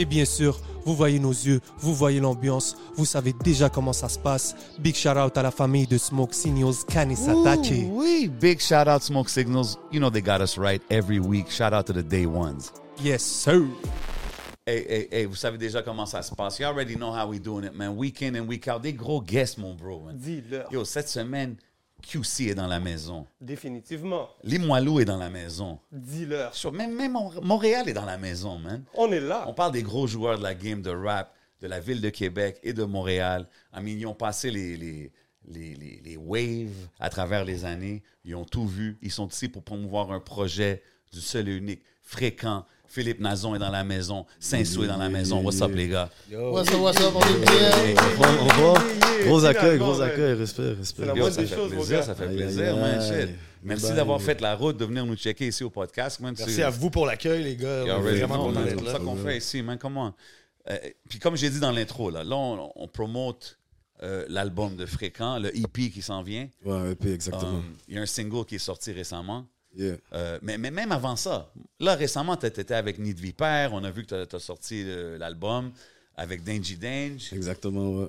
Et bien sûr, vous voyez nos yeux, vous voyez l'ambiance, vous savez déjà comment ça se passe. Big shout out à la famille de Smoke Signals Kanisatake. Wee. Big shout out Smoke Signals. You know they got us right every week. Shout out to the day ones. Yes, sir. Hey, hey, hey, vous savez déjà comment ça se passe. You already know how we doing it, man. Week in and week out. Des gros guests, mon bro, man. Dis-leur. Yo, cette semaine, QC est dans la maison. Définitivement. Limoilou est dans la maison. Dis-leur. Même, même Mon- Montréal est dans la maison, man. On est là. On parle des gros joueurs de la game de rap, de la ville de Québec et de Montréal. I mean, ils ont passé les, les, les, les- les waves à travers les années. Ils ont tout vu. Ils sont ici pour promouvoir un projet du seul et unique, fréquent. Philippe Nazon est dans la maison. Saint-Sou est dans la maison. What's up, les gars? What's up, what's up, on est bien. On va. Gros yeah, accueil, gros accueil, respect, respect. la Yo, moindre ça des fait choses, mon plaisir, gars. ça fait Aïe, plaisir, aïe, man. Shit. Merci d'avoir fait la route, de venir nous checker ici au podcast, man. Merci à vous pour l'accueil, les gars. Already vraiment C'est ça qu'on fait ici, man. Comment? Euh, puis comme j'ai dit dans l'intro, là, là, on, on promote euh, l'album de Fréquent, le EP qui s'en vient. Ouais, EP, exactement. Um, Il y a un single qui est sorti récemment. Yeah. Euh, mais, mais même avant ça, là, récemment, tu étais avec Nid Vipère. On a vu que tu as, sorti euh, l'album avec Dangy Dange. Exactement, ouais.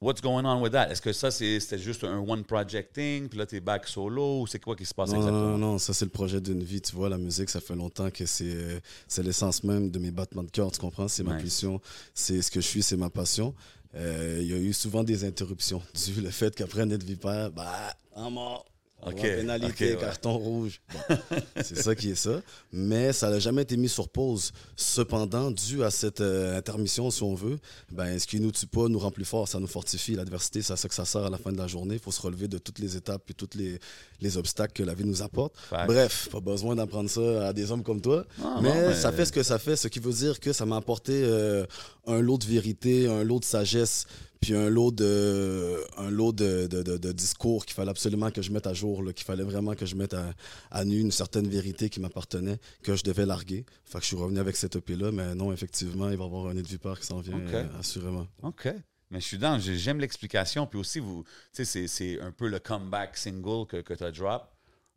What's going on with that? Est-ce que ça, c'était juste un one project thing? Puis là, tu es back solo? Ou c'est quoi qui se passe Non, non, exactement? non, non, ça c'est le projet d'une vie. Tu vois, la musique, ça fait longtemps que c'est euh, l'essence même de mes battements de cœur, tu comprends? C'est ma Nice. pulsion, c'est ce que je suis, c'est ma passion. Euh, Il y a eu souvent des interruptions dû le fait qu'après Net Vipère, bah, en mort. Pénalité, ouais. carton rouge. Bon, c'est ça qui est ça. Mais ça n'a jamais été mis sur pause. Cependant, dû à cette euh, intermission, si on veut, ben, ce qui nous tue pas nous rend plus fort, ça nous fortifie. L'adversité, c'est à ça que ça sert à la fin de la journée. Il faut se relever de toutes les étapes et tous les, les obstacles que la vie nous apporte. Bref, pas besoin d'apprendre ça à des hommes comme toi. Ah, mais, non, mais- ça fait ce que ça fait, ce qui veut dire que ça m'a apporté euh, un lot de vérité, un lot de sagesse, puis un lot de, un lot de, de, de- de discours qu'il fallait absolument que je mette à jour, qu'il fallait vraiment que je mette à, à nu une certaine vérité qui m'appartenait, que je devais larguer. Fait que je suis revenu avec cette EP-là, mais non, effectivement, il va y avoir un nid de vipère qui s'en vient, euh, assurément. OK. Mais je suis dans, j'ai- j'aime l'explication. Puis aussi, vous, c'est- c'est un peu le comeback single que, que tu as drop.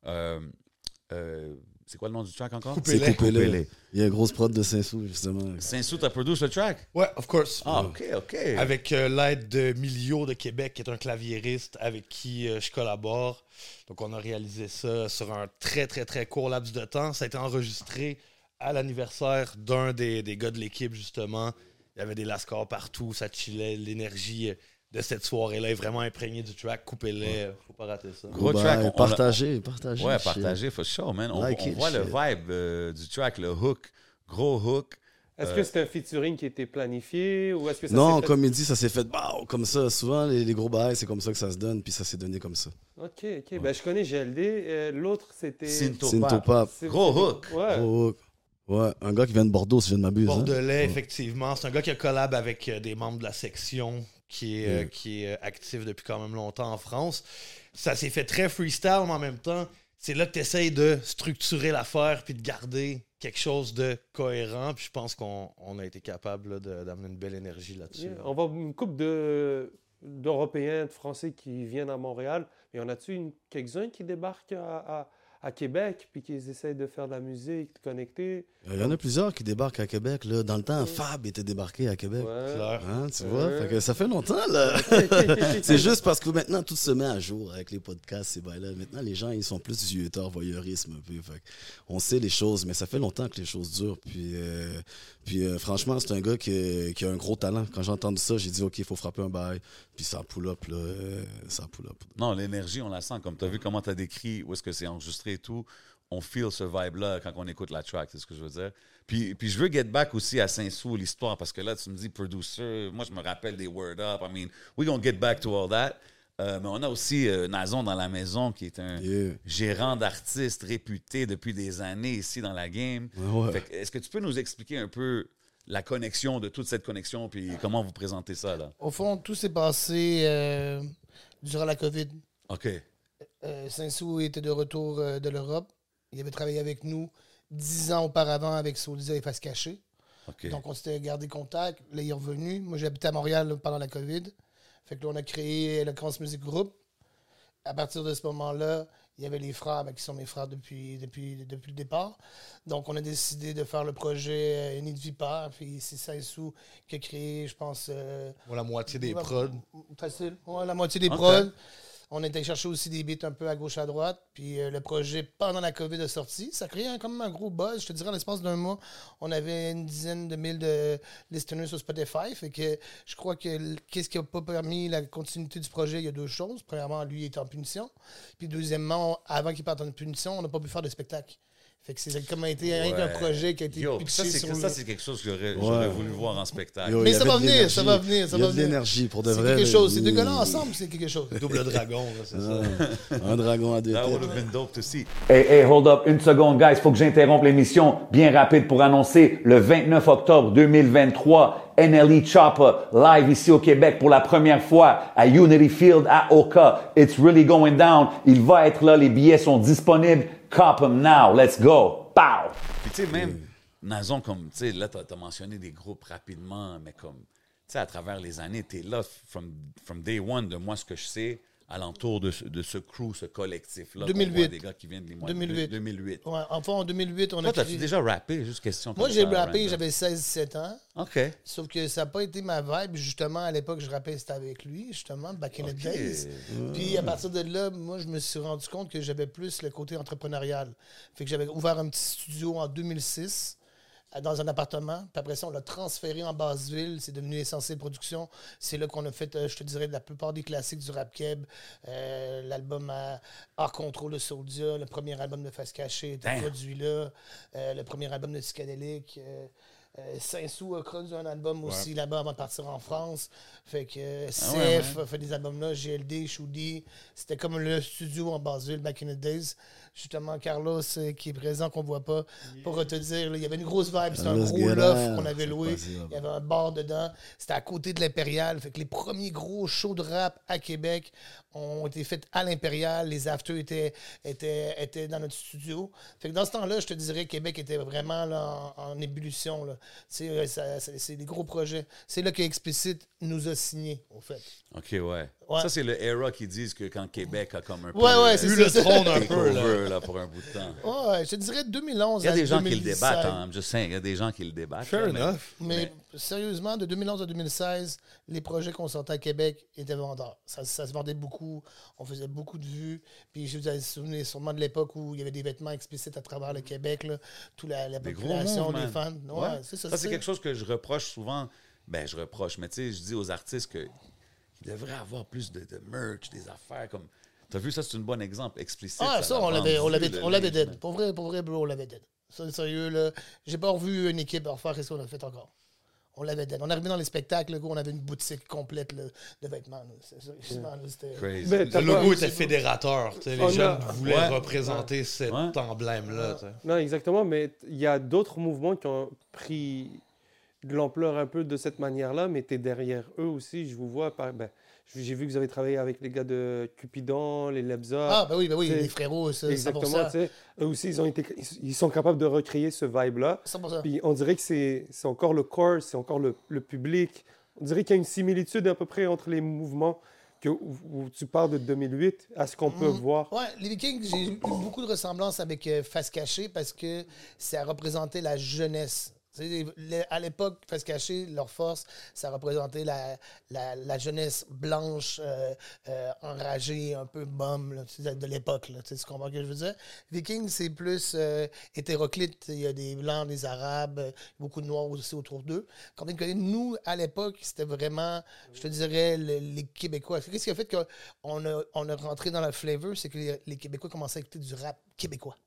Euh, euh, c'est quoi le nom du track encore? C'est coupé Coupez-les. là. Il y a une grosse prod de Saint-Sou, justement. Saint-Sou, tu as produit le track? Ouais, of course. Ah, OK, OK. Avec euh, l'aide de Milio de Québec, qui est un claviériste avec qui euh, je collabore. Donc, on a réalisé ça sur un très, très, très court laps de temps. Ça a été enregistré à l'anniversaire d'un des, des gars de l'équipe, justement. Il y avait des lascars partout, ça chillait. L'énergie euh, de cette soirée-là est vraiment imprégnée du track. Coupez-les, euh, faut pas rater ça. Gros Bah, track, partagez, partagez. Ouais, partagé, for sure, man. On, Like on it, voit le vibe euh, du track, le hook, gros hook. Est-ce Euh, que c'est un featuring qui était planifié ou est-ce que ça Non, fait- comme il dit, ça s'est fait bah, comme ça. Souvent, les, les gros bails, c'est comme ça que ça se donne, puis ça s'est donné comme ça. Ok, ok. Ben, je connais GLD. Euh, L'autre, c'était. C'est- Gros c'est- hook. Ouais. Gros hook. Ouais, un gars qui vient de Bordeaux, si je ne m'abuse. hein. Bordelais, effectivement. C'est un gars qui a collab avec euh, des membres de la section qui est, euh, Mm. qui est euh, actif depuis quand même longtemps en France. Ça s'est fait très freestyle, mais en même temps, c'est là que tu essayes de structurer l'affaire puis de garder quelque chose de cohérent. Puis je pense qu'on on a été capable là, de- d'amener une belle énergie là-dessus. Yeah. On va une couple de d'Européens, de Français qui viennent à Montréal. Et on a-tu une- quelques-uns qui débarquent à, à- à Québec, puis qu'ils essayent de faire de la musique, de connecter. Il y en a plusieurs qui débarquent à Québec. Là. Dans le temps, Fab était débarqué à Québec. Ouais. Hein, tu Ouais. vois? Fait que ça fait longtemps, là. c'est juste parce que maintenant, tout se met à jour avec les podcasts, ces bails-là. Maintenant, les gens, ils sont plus du voyeurisme un peu. Fait on sait les choses, mais ça fait longtemps que les choses durent. Puis, euh, puis euh, franchement, c'est un gars qui, qui a un gros talent. Quand j'ai entendu ça, j'ai dit, OK, il faut frapper un bail. Puis ça pull up, là. euh, ça pull up. Non, l'énergie, on la sent. Comme tu as vu comment tu as décrit, où est-ce que c'est enregistré et tout, on feel ce vibe-là quand on écoute la track, c'est ce que je veux dire. Puis, puis je veux get back aussi à Saint-Sou, l'histoire, parce que là, tu me dis producer. Moi, je me rappelle des Word Up. I mean, we gonna get back to all that. Euh, mais on a aussi euh, Nazon dans la maison, qui est un Yeah. gérant d'artistes réputé depuis des années ici dans la game. Ouais, ouais. Fait que Est-ce que tu peux nous expliquer un peu la connexion de toute cette connexion, puis comment vous présentez ça, là? Au fond, tout s'est passé euh, durant la COVID. OK. Euh, Saint-Sou était de retour euh, de l'Europe. Il avait travaillé avec nous dix ans auparavant avec Soulja et Face Cachée. Donc, on s'était gardé contact. Là, il est revenu. Moi, j'habitais à Montréal là, pendant la COVID. Fait que là, on a créé le Crance Music Group. À partir de ce moment-là, il y avait les frères, ben, qui sont mes frères depuis, depuis, depuis le départ. Donc, on a décidé de faire le projet euh, Nid Vipar. Puis, c'est Saint-Sou qui a créé, je pense, euh, la moitié des prods. Facile. Ouais, la moitié des prods. On était chercher aussi des beats un peu à gauche, à droite. Puis euh, le projet, pendant la COVID, a sorti. Ça a créé un- même un gros buzz. Je te dirais, en l'espace d'un mois, on avait une dizaine de mille de listeners sur Spotify. Fait que je crois que qu'est-ce qui n'a pas permis la continuité du projet, il y a deux choses. Premièrement, lui était en punition. Puis deuxièmement, avant qu'il parte en punition, on n'a pas pu faire de spectacle. Fait que c'est comme été rien qu'un Ouais. projet qui a été Yo, pitché ça, c'est sur ça, le- c'est quelque chose que j'aurais Ouais. j'aurais voulu voir en spectacle. Yo, Mais ça va venir, ça va venir, ça Il y va a de venir. l'énergie, pour de C'est vrai. quelque là, chose. Ces deux gars-là ensemble, c'est quelque chose. Double dragon, là, c'est ça. Un dragon à deux That would têtes. have been dope to see. Hey, hey, hold up, une seconde, guys. Faut que j'interrompe l'émission bien rapide pour annoncer le 29 octobre 2023, NLE Chopper live ici au Québec pour la première fois à Unity Field à Oka. It's really going down. Il va être là. Les billets sont disponibles. Cop 'em now. Let's go. Pow! Puis tu sais, même, Nazon, comme, tu sais, là, tu as, mentionné des groupes rapidement, mais comme, tu sais, à travers les années, tu es là, from, from day one, de moi, ce que je sais, alentour de, de ce crew, ce collectif-là. qu'on 2008. voit Des gars qui viennent de Limoilou. 2008. 2008. Ouais, enfin, en 2008, on Toi, a t'as-tu créé- déjà rappé? Juste question. Moi, j'ai rappé, j'avais 16-17 ans. OK. Sauf que ça n'a pas été ma vibe. Justement, à l'époque, je rappais, c'était avec lui, justement, back in the days. Puis à partir de là, moi, je me suis rendu compte que j'avais plus le côté entrepreneurial. Fait que j'avais ouvert un petit studio en 2006 euh, dans un appartement. Puis après ça, on l'a transféré en Basseville. C'est devenu Essentiel Production. C'est là qu'on a fait, euh, je te dirais, la plupart des classiques du rap keb. Euh, L'album à Hors Contrôle de Soldier, le premier album de Face Cachée était produit là. Euh, le premier album de Psychédélique. Euh, Saint-Sou a produit un album aussi là-bas avant de partir en France. Fait que euh, Ah ouais, CF a fait des albums là, GLD, Choudi. C'était comme le studio en Basseville back in the days. Justement, Carlos euh, qui est présent, qu'on voit pas, pour te dire, là, il y avait une grosse vibe. C'était un gros loft qu'on avait loué. Il y avait un bar dedans. C'était à côté de l'Impérial. Fait que les premiers gros shows de rap à Québec ont été faits à l'Impérial. Les afters étaient, étaient, étaient dans notre studio. Fait que dans ce temps-là, je te dirais que Québec était vraiment là, en, en ébullition. là. Euh, c'est des gros projets. C'est là que Explicit nous a signé, au fait. OK, ouais. Ouais. Ça, c'est le era qui disent que quand Québec a comme un peu... Ouais, c'est le trône un peu, là. pour un bout de temps. Ouais, je te dirais 2011 Il y a à des gens qui le 2017. débattent, hein, je sais, il y a des gens qui le débattent. Fair là, mais- enough. Mais, sérieusement, de 2011 à 2016, les projets qu'on sortait à Québec étaient vendeurs. Ça, ça se vendait beaucoup. On faisait beaucoup de vues. Puis je vous avez souvenez sûrement de l'époque où il y avait des vêtements explicites à travers le Québec. Là, toute la, population, des fans. Ouais, ça. Ça, c'est c'est- quelque chose que je reproche souvent. Ben, je reproche, mais tu sais, je dis aux artistes que qu'ils devraient avoir plus de, de merch, des affaires comme. T'as vu, ça, c'est un bon exemple explicite. Ah, ça, l'a on l'avait, on l'avait, on l'avait dead. Pour vrai, pour vrai, bro, on l'avait dead. Ça, sérieux, là. J'ai pas revu une équipe refaire ce qu'on a fait encore. On l'avait dead. On est arrivé dans les spectacles, gros, on avait une boutique complète là, de vêtements. c'était- Crazy. Mais Le logo était fédérateur. tu sais, Les a- jeunes voulaient Ouais. représenter cet Ouais. emblème-là. Non, exactement, mais il y a d'autres mouvements qui ont pris de l'ampleur un peu de cette manière-là, mais tu es derrière eux aussi. Je vous vois, par- ben, j'ai vu que vous avez travaillé avec les gars de Cupidon, les Lebza. Ah, ben oui, ben oui, C'est- les frérots, ça, Exactement, 100%. tu sais. Eux aussi, ils, ont été, ils- sont capables de recréer ce vibe-là. 100%. Puis on dirait que c'est c'est encore le corps, c'est encore le, le public. On dirait qu'il y a une similitude à peu près entre les mouvements que où- tu parles de 2008, à ce qu'on peut Mhm. voir. Ouais, les Vikings, j'ai eu beaucoup de ressemblances avec euh, Face Cachée parce que ça représentait la jeunesse. À l'époque, Face Cachée, leur force, ça représentait la, la, jeunesse blanche, euh, euh, enragée, un peu bum de l'époque. Tu comprends ce que je veux dire? Vikings, c'est plus euh, hétéroclite. Il y a des blancs, des arabes, beaucoup de noirs aussi autour d'eux. Quand on connaît, nous, à l'époque, c'était vraiment, je te dirais, le- les Québécois. Qu'est-ce qui a fait qu'on a, on a rentré dans la flavor? C'est que les, les Québécois commençaient à écouter du rap québécois.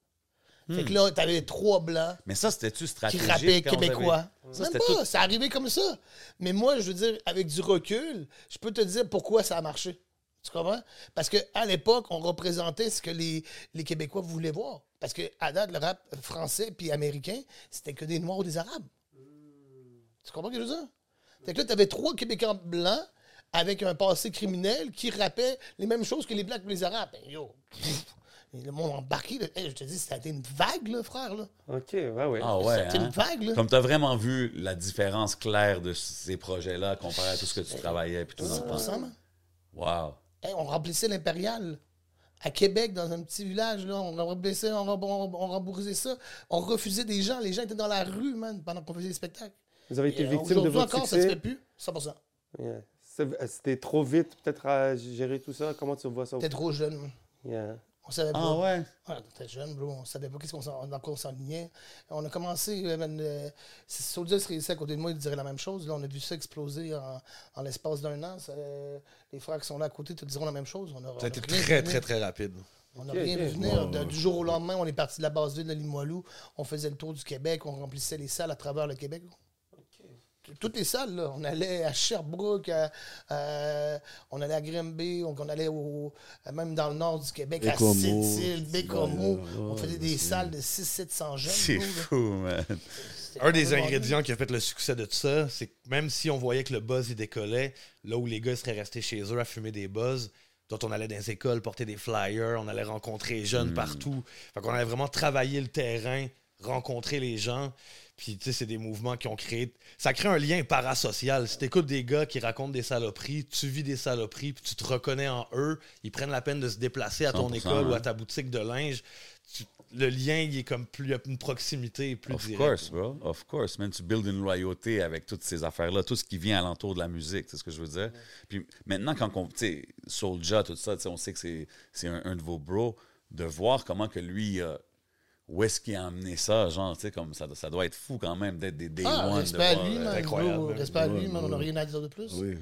Fait que là, t'avais trois blancs Mais ça, c'était-tu qui stratégique? rappaient vous avez- québécois? Ça, Même pas, tout- c'est arrivé comme ça. Mais moi, je veux dire, avec du recul, je peux te dire pourquoi ça a marché. Tu comprends? Parce qu'à l'époque, on représentait ce que les, les Québécois voulaient voir. Parce qu'à date, le rap français puis américain, c'était que des Noirs ou des Arabes. Tu comprends ce que je veux dire? Fait que là, tu avais trois Québécois blancs avec un passé criminel qui rappaient les mêmes choses que les Blacks et les Arabes. Ben, yo, le monde embarqué. là. Hey, je te dis, c'était une vague, là, frère. Là. OK, ouais, ouais. Ah ouais, C'était hein? une vague. Là. Comme tu as vraiment vu la différence claire de ces projets-là comparé à tout ce que tu travaillais puis tout dans le temps. 100%, man. Wow. Hey, on remplissait l'impérial. À Québec, dans un petit village, là, on remplissait, on, on, on remboursait ça. On refusait des gens. Les gens étaient dans la rue, man, pendant qu'on faisait des spectacles. Vous avez été Et, euh, victime de votre encore, ça se succès. fait plus. 100%. Yeah. C'était trop vite, peut-être, à gérer tout ça. Comment tu vois ça? T'es trop jeune. Yeah. On savait pas. Ah ouais? Ouais, t'étais jeune, bro. On savait pas qu'est-ce qu'on s'en- dans quoi on s'enlignait. On a commencé, euh, si Soldier serait ici à côté de moi, il dirait la même chose. Là, on a vu ça exploser en, en l'espace d'un an. Ça, euh, les frères qui sont là à côté te diront la même chose. On a, on Ça a été très, très, très rapide. On n'a rien vu venir. Du jour au lendemain, on est parti de la base ville de Limoilou. On faisait le tour du Québec. On remplissait les salles à travers le Québec. Toutes les salles, là. On allait à Sherbrooke, à- à- on allait à Grimby, on, on allait au, même dans le nord du Québec, Bécomo. à Sept-Îles, Bécomo. Ouais, on faisait des salles de 600-700 jeunes. C'est fou, man. Un des ingrédients qui a fait le succès de tout ça, c'est que même si on voyait que le buzz il décollait, là où les gars seraient restés chez eux à fumer des buzz, dont on allait dans les écoles porter des flyers, on allait rencontrer les jeunes partout. Fait qu'on allait vraiment travailler le terrain, rencontrer les gens. Puis, tu sais, c'est des mouvements qui ont créé. Ça crée un lien parasocial. Si t'écoutes des gars qui racontent des saloperies, tu vis des saloperies, puis tu te reconnais en eux, ils prennent la peine de se déplacer à ton 100%, école ou à ta boutique de linge. Tu- le lien, il est comme plus. il y a une proximité plus Of directe. course, bro. Of course, man. Tu builds une loyauté avec toutes ces affaires-là, tout ce qui vient alentour de la musique, c'est ce que je veux dire. Puis maintenant, quand on. Tu sais, Soulja, tout ça, tu sais, on sait que c'est c'est un, un de vos bros, de voir comment que lui. euh, où est-ce qu'il a amené ça, genre, tu sais, comme ça, ça doit être fou quand même d'être des day Ah, one. de respect à lui, euh, man. incroyable. Respect à lui, man. On n'a rien à dire de plus. Oui.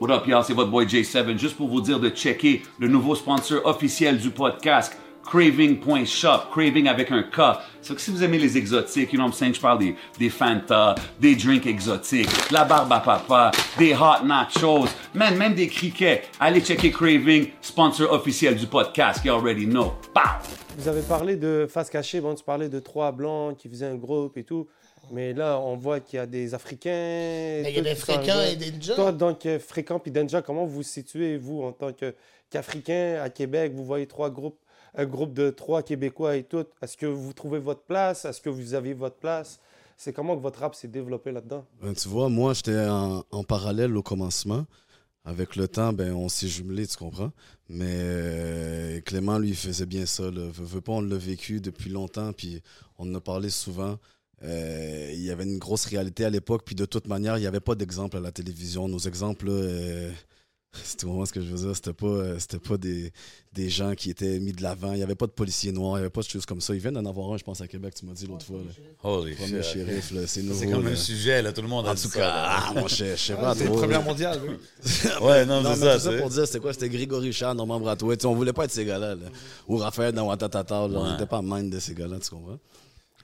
What up, y'all? C'est votre boy J7. Juste pour vous dire de checker le nouveau sponsor officiel du podcast, Craving.shop. Craving avec un K. C'est que si vous aimez les exotiques, you know what I'm saying? Je parle des, des Fanta, des drinks exotiques, la barbe à papa, des hot nachos, man, même des criquets. Allez checker Craving, sponsor officiel du podcast. You already know. Pow! Vous avez parlé de face cachée, bon, tu parlais de trois blancs qui faisaient un groupe et tout. Mais là, on voit qu'il y a des Africains. Mais il y a des arrivés. et des gens. Toi, donc, fréquent puis Denja, comment vous vous situez, vous, en tant qu'Africain à Québec? Vous voyez trois groupes, un groupe de trois Québécois et tout. Est-ce que vous trouvez votre place? Est-ce que vous avez votre place? C'est comment que votre rap s'est développé là-dedans? Ben, tu vois, moi, j'étais en, parallèle au commencement. Avec le temps, ben, on s'est jumelés, tu comprends? Mais euh, Clément, lui, faisait bien ça. Là. Veux, veux pas, on l'a vécu depuis longtemps, puis on en a parlé souvent. Euh, il y avait une grosse réalité à l'époque, puis de toute manière, il n'y avait pas d'exemple à la télévision. Nos exemples, euh, c'est vraiment ce que je veux dire. C'était pas, euh, c'était pas des, des gens qui étaient mis de l'avant. Il n'y avait pas de policiers noirs, il n'y avait pas de choses comme ça. Ils viennent d'en avoir un, je pense, à Québec, tu m'as dit l'autre fois. Là. Holy Premier shit. shérif, là, c'est nouveau. C'est comme là. un sujet, là. Tout le monde a En tout cas, ah, mon cher, je sais pas C'est la trop. première mondiale. oui. Ouais, non, Non, c'est ça, tout pour dire, c'était quoi? C'était Grégory Richard. Tu sais, on voulait pas être ces gars-là. là. Ou Raphaël dans Watatata. là. On Ouais. n'était pas mind de ces gars-là, tu comprends?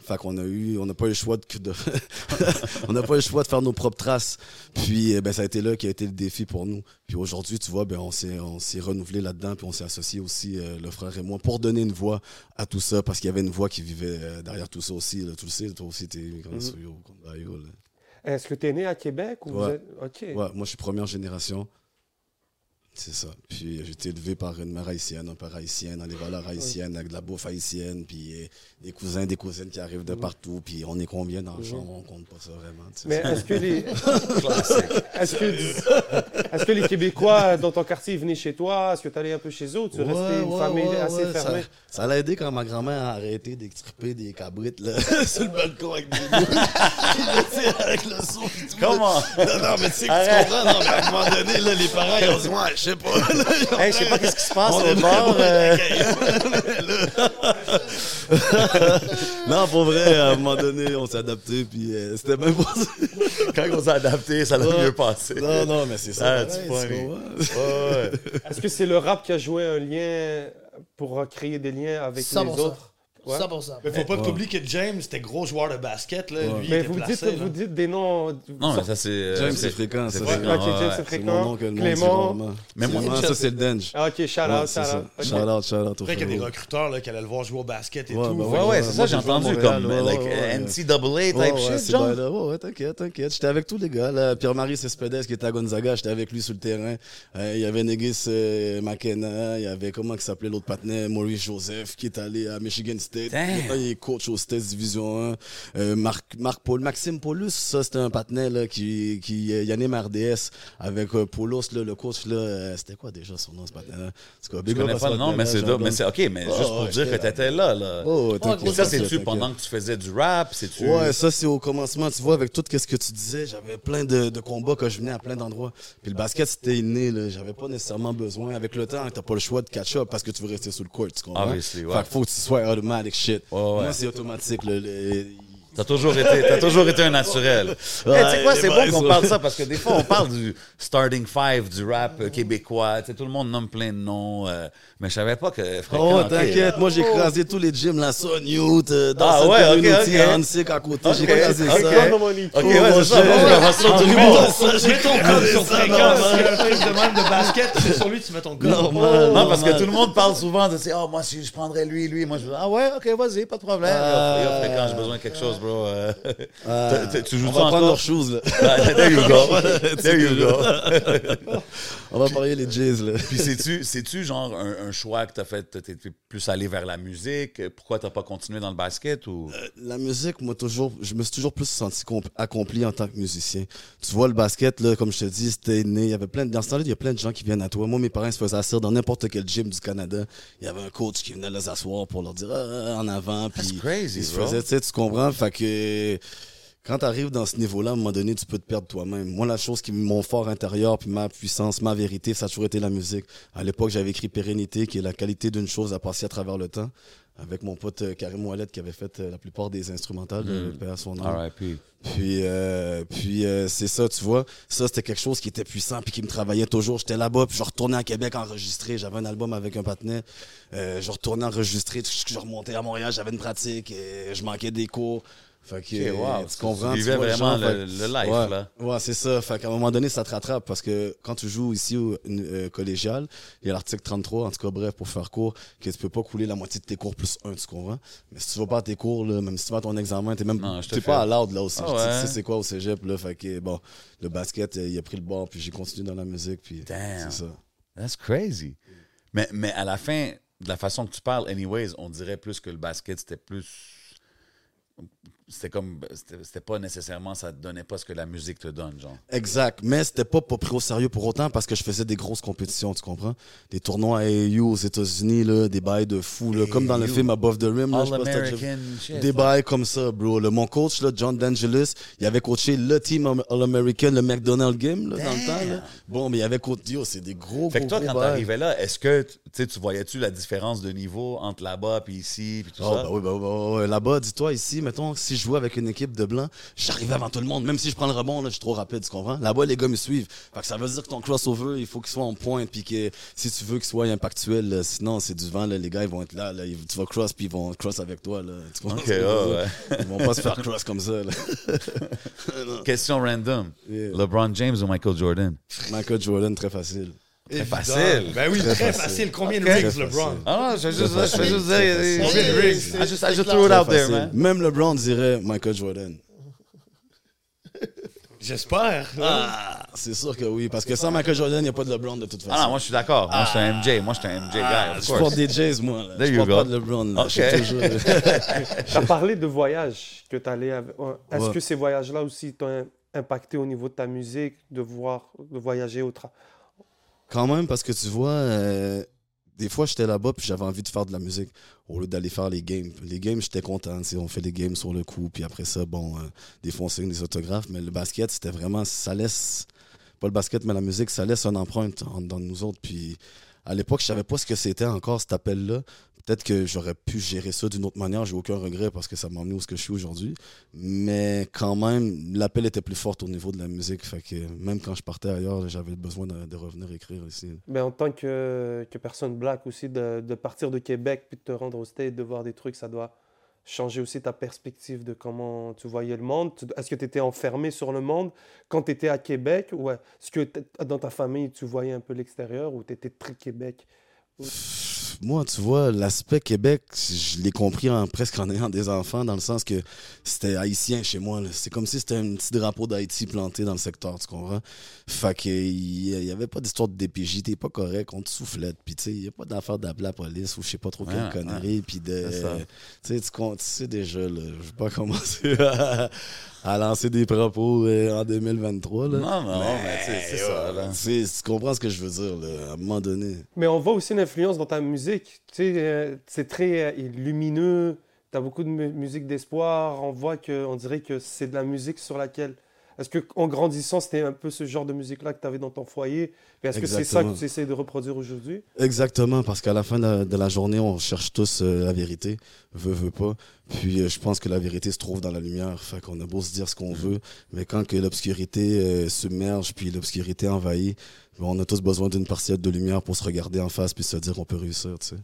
Fait qu'on a eu, on n'a pas eu le choix de, de- on n'a pas eu le choix de faire nos propres traces. Puis, eh ben, ça a été là qui a été le défi pour nous. Puis aujourd'hui, tu vois, ben, on s'est, on s'est renouvelé là-dedans, puis on s'est associé aussi, euh, le frère et moi, pour donner une voix à tout ça, parce qu'il y avait une voix qui vivait euh, derrière tout ça aussi. là. Tu le sais, toi aussi, t'es Ayo, là. Est-ce que tu es né à Québec ou vous êtes... OK. Ouais, moi, je suis première génération. C'est ça. Puis euh, j'ai été élevé par une mère haïtienne, un père haïtien, dans les valeurs haïtiennes, avec de la bouffe haïtienne, puis euh, des cousins, des cousines qui arrivent de partout, puis on est combien dans le champ, on compte pas ça vraiment. tu sais. Mais est-ce que les. Est-ce que, est-ce que les Québécois dans ton quartier venaient chez toi? Est-ce que tu allais un peu chez eux ou tu Ouais, restais une ouais, famille ouais, assez fermée? Ça l'a aidé quand ma grand-mère a arrêté d'extirper des cabrites là, sur le balcon avec des avec le son et tout. Comment? Non, non, mais tu sais que tu comprends. Non, mais à un moment donné, là, les parents, ils ont dit, je sais pas. là, Hey, je sais pas qu'est-ce qui se passe On au bord. euh, non, pour vrai, à un moment donné, on s'est adapté, puis euh, c'était même pas ça. Quand on s'est adapté, ça l'a Ouais. mieux passé. Non, non, mais c'est ça. Ah, tu? Ouais, ouais. Est-ce que c'est le rap qui a joué un lien pour créer des liens avec 100%. les autres? Ouais. 100%. Mais faut pas que Ouais. t'oublies que James, c'était gros joueur de basket. Là. Ouais. Lui, Mais était vous placé, dites, là. vous dites des noms. Non, mais ça, c'est. euh, James, c'est fréquent. c'est ça, fréquent, Ok, James, ouais. c'est fréquent. mon nom que le monde dit Clément. Mais moi- ça, c'est le Denge. Ah, ok, shout Ouais, out, c'est shout out. Shout out, shout out Après qu'il y a des recruteurs là, qui allaient le voir jouer au basket et Ouais, tout. bah Ouais, ouais, c'est ça, j'ai entendu comme. NCAA type shit, genre. Ouais, t'inquiète, t'inquiète. J'étais avec tous les gars. là. Pierre-Marie Cespedes qui était à Gonzaga, j'étais avec lui sur le terrain. Euh, Il y avait Negis euh, McKenna, il y avait comment il s'appelait l'autre patinet, Maurice Joseph qui est allé à Michigan State. Maintenant, il est coach au States Division 1. Euh, Marc, Marc Paul, Maxime Paulus, ça c'était un patinet là, qui, qui euh, anime RDS avec euh, Paulos, là, le coach. là. euh, C'était quoi déjà son nom ce patinet-là? Je connais pas le nom, mais c'est mais c'est OK, mais Oh, juste pour ouais, dire que t'étais là, là. Oh, ça, c'est-tu pendant que tu faisais du rap? C'est-tu. Ouais, ça c'est au commencement. Tu vois, avec tout ce que tu disais, j'avais plein de, de combats que je venais à plein d'endroits. Puis le basket, c'était inné. là. J'avais pas nécessairement besoin. Avec le temps, t'as pas le choix de catch up parce que tu veux rester sur le court. Tu comprends? Obviously, ouais. Fait qu'il faut que tu sois automatic shit. Ouais, ouais. Moi, c'est automatique. Le- T'as toujours été, t'as toujours été un naturel. Hey, tu sais quoi, Ouais, c'est ouais, bon qu'on parle de ça parce que des fois on parle du starting five du rap euh, québécois. Tu sais, tout le monde nomme plein de noms, euh, mais je savais pas que. Oh, t'inquiète, moi j'ai crasé tous les gyms, la Son Youth, euh, dans Ah, cette ouais, ok, communauté, ok. à Hansik à côté, j'ai Ok, crasé ok. ça. Ok, ouais, Oh, c'est ça. Bon, Ah, j'ai Mets ton code sur ça, fréquence. a un truc de basket, c'est sur lui, tu mets ton code. Normal, Non, parce que tout le monde parle souvent de oh, moi, si je prendrais lui, lui. Moi, je dis, ah ouais, ok, vas-y, pas de problème. Ah. Et après, quand j'ai besoin de quelque chose, bro. euh, Ah, tu joues on ça va prendre leurs choses, là. Ah, There you go. There you go. On va parler les là. Puis c'est-tu, genre un, un choix que t'as fait, t'es plus allé vers la musique? Pourquoi t'as pas continué dans le basket ou? La musique, moi, toujours, je me suis toujours plus senti comp- accompli en tant que musicien. Tu vois, le basket, là, comme je te dis, c'était né. Il y avait plein de, dans ce temps-là, il y a plein de gens qui viennent à toi. Moi, mes parents se faisaient asseoir dans n'importe quel gym du Canada. Il y avait un coach qui venait les asseoir pour leur dire ah, en avant. Puis That's crazy, ils se faisaient, tu comprends? Fait quand tu arrives dans ce niveau-là, à un moment donné, tu peux te perdre toi-même. Moi, la chose qui mon fort intérieur, puis ma puissance, ma vérité, ça a toujours été la musique. À l'époque, j'avais écrit Pérennité, qui est la qualité d'une chose à passer à travers le temps, avec mon pote euh, Karim Ouellet, qui avait fait euh, la plupart des instrumentales de Mm. À son nom. R.I.P. Puis, euh, puis euh, c'est ça, tu vois. Ça, c'était quelque chose qui était puissant puis qui me travaillait toujours. J'étais là-bas, puis je retournais à Québec enregistrer. J'avais un album avec un patinet. Euh, je retournais enregistrer. Je remontais à Montréal, j'avais une pratique. Et je manquais des cours. Fait que, wow. tu comprends? Tu vivais vois vraiment genre, le, le life, ouais, là. Ouais, c'est ça. Fait qu'à un moment donné, ça te rattrape parce que quand tu joues ici au euh, collégial, il y a l'article 33, en tout cas, bref, pour faire cours, que tu peux pas couler la moitié de tes cours plus un, tu comprends? Mais si tu vas pas à tes cours, là, même si tu vas à ton examen, t'es même t'es pas à l'ordre là aussi. Ah Tu ouais. sais c'est quoi au cégep, là? Fait que, bon, le basket, euh, il a pris le bord, puis j'ai continué dans la musique, puis Damn. c'est ça. That's crazy. Mais, mais à la fin, de la façon que tu parles, anyways, on dirait plus que le basket, c'était plus. C'était comme. C'était pas nécessairement. Ça te donnait pas ce que la musique te donne, genre. Exact. Mais c'était pas, pas pris au sérieux pour autant parce que je faisais des grosses compétitions, tu comprends? Des tournois à AAU aux États-Unis, là, des bails de fou, là, comme dans le AAU. film Above the Rim. Là, je shit. Des bails comme ça, bro. Le, mon coach, là, John D'Angelis, il avait coaché le team All-American, le McDonald's Game, là, dans le temps. Là. Bon, mais il avait coaché, c'est des gros, Fait que toi, gros quand t'arrivais là, est-ce que tu voyais-tu la différence de niveau entre là-bas puis ici puis tout Oh, ça? bah oui, bah, oui, bah. Là-bas, dis-toi, ici, mettons, si je jouais avec une équipe de blancs, j'arrivais avant tout le monde. Même si je prends le rebond, là, je suis trop rapide, tu comprends? Là-bas, les gars me suivent. Fait que ça veut dire que ton crossover, il faut qu'il soit en pointe, puis que si tu veux qu'il soit impactuel, là, sinon, c'est du vent, là, les gars, ils vont être là, tu vas cross, puis ils vont cross avec toi, là. Tu comprends? Ok, ouais, ouais. Ils vont pas se faire cross comme ça. Question random. Yeah. LeBron James ou Michael Jordan? Michael Jordan, très facile. Très facile. Ben oui, Très très, facile. facile. Combien de Ok. rings, LeBron? Ah non, je vais juste, je vais juste dire. I just, I just, I just threw it out there, man. Même LeBron dirait Michael Jordan. J'espère. Ah, c'est sûr que oui, parce que sans Michael Jordan, il n'y a pas de LeBron de toute façon. Ah non, moi je suis d'accord. Moi je suis un MJ. Moi je suis un MJ Ah, guy. of je porte des Jays, moi. Là. There Je you porte go. pas de LeBron. là. Je suis Ok. toujours- Tu as parlé de voyages que tu allais. avec- ouais. Est-ce Ouais. que ces voyages-là aussi t'ont impacté au niveau de ta musique, de voir, de voyager au tra- Quand même, parce que tu vois, euh, des fois, j'étais là-bas puis j'avais envie de faire de la musique au lieu d'aller faire les games. Les games, j'étais content. On fait les games sur le coup, puis après ça, bon, euh, des fois, des autographes. Mais le basket, c'était vraiment, ça laisse, pas le basket, mais la musique, ça laisse une empreinte dans nous autres. Puis à l'époque, je savais pas ce que c'était encore cet appel-là. Peut-être que j'aurais pu gérer ça d'une autre manière. J'ai aucun regret parce que ça m'a emmené où je suis aujourd'hui. Mais quand même, l'appel était plus fort au niveau de la musique. Fait même quand je partais ailleurs, j'avais besoin de, revenir écrire ici. Mais en tant que, que personne black aussi, de, partir de Québec puis de te rendre au States, de voir des trucs, ça doit changer aussi ta perspective de comment tu voyais le monde. Est-ce que tu étais enfermé sur le monde quand tu étais à Québec ou est-ce que dans ta famille tu voyais un peu l'extérieur ou tu étais très Québec? Moi, tu vois, l'aspect Québec, je l'ai compris en, presque en ayant des enfants, dans le sens que c'était haïtien chez moi. C'est comme si c'était un petit drapeau d'Haïti planté dans le secteur, tu comprends? Fait que il n'y avait pas d'histoire de DPJ, t'es pas correct, on te soufflette. Puis tu sais, il n'y a pas d'affaire d'appeler la police ou je sais pas trop quelle Ouais, connerie. Puis de. Tu sais, tu con- tu sais déjà, là, je vais pas commencer à, à lancer des propos euh, en 2023. Là. Non, non, mais tu sais, c'est ça, là. Tu comprends ce que je veux dire, là, à un moment donné. Mais on voit aussi l'influence dans ta musique. Tu sais, euh, c'est très euh, lumineux. Tu as beaucoup de mu- musique d'espoir. On voit que, on dirait que c'est de la musique sur laquelle. Est-ce que en grandissant, c'était un peu ce genre de musique-là que tu avais dans ton foyer? Est-ce que c'est ça que tu essaies de reproduire aujourd'hui? Exactement, parce qu'à la fin de la, de la journée, on cherche tous euh, la vérité, veut, veut pas. Puis euh, je pense que la vérité se trouve dans la lumière. Fait qu'on a beau se dire ce qu'on veut, mais quand que l'obscurité euh, submerge, puis l'obscurité envahit, on a tous besoin d'une partielle de lumière pour se regarder en face puis se dire qu'on peut réussir, tu sais.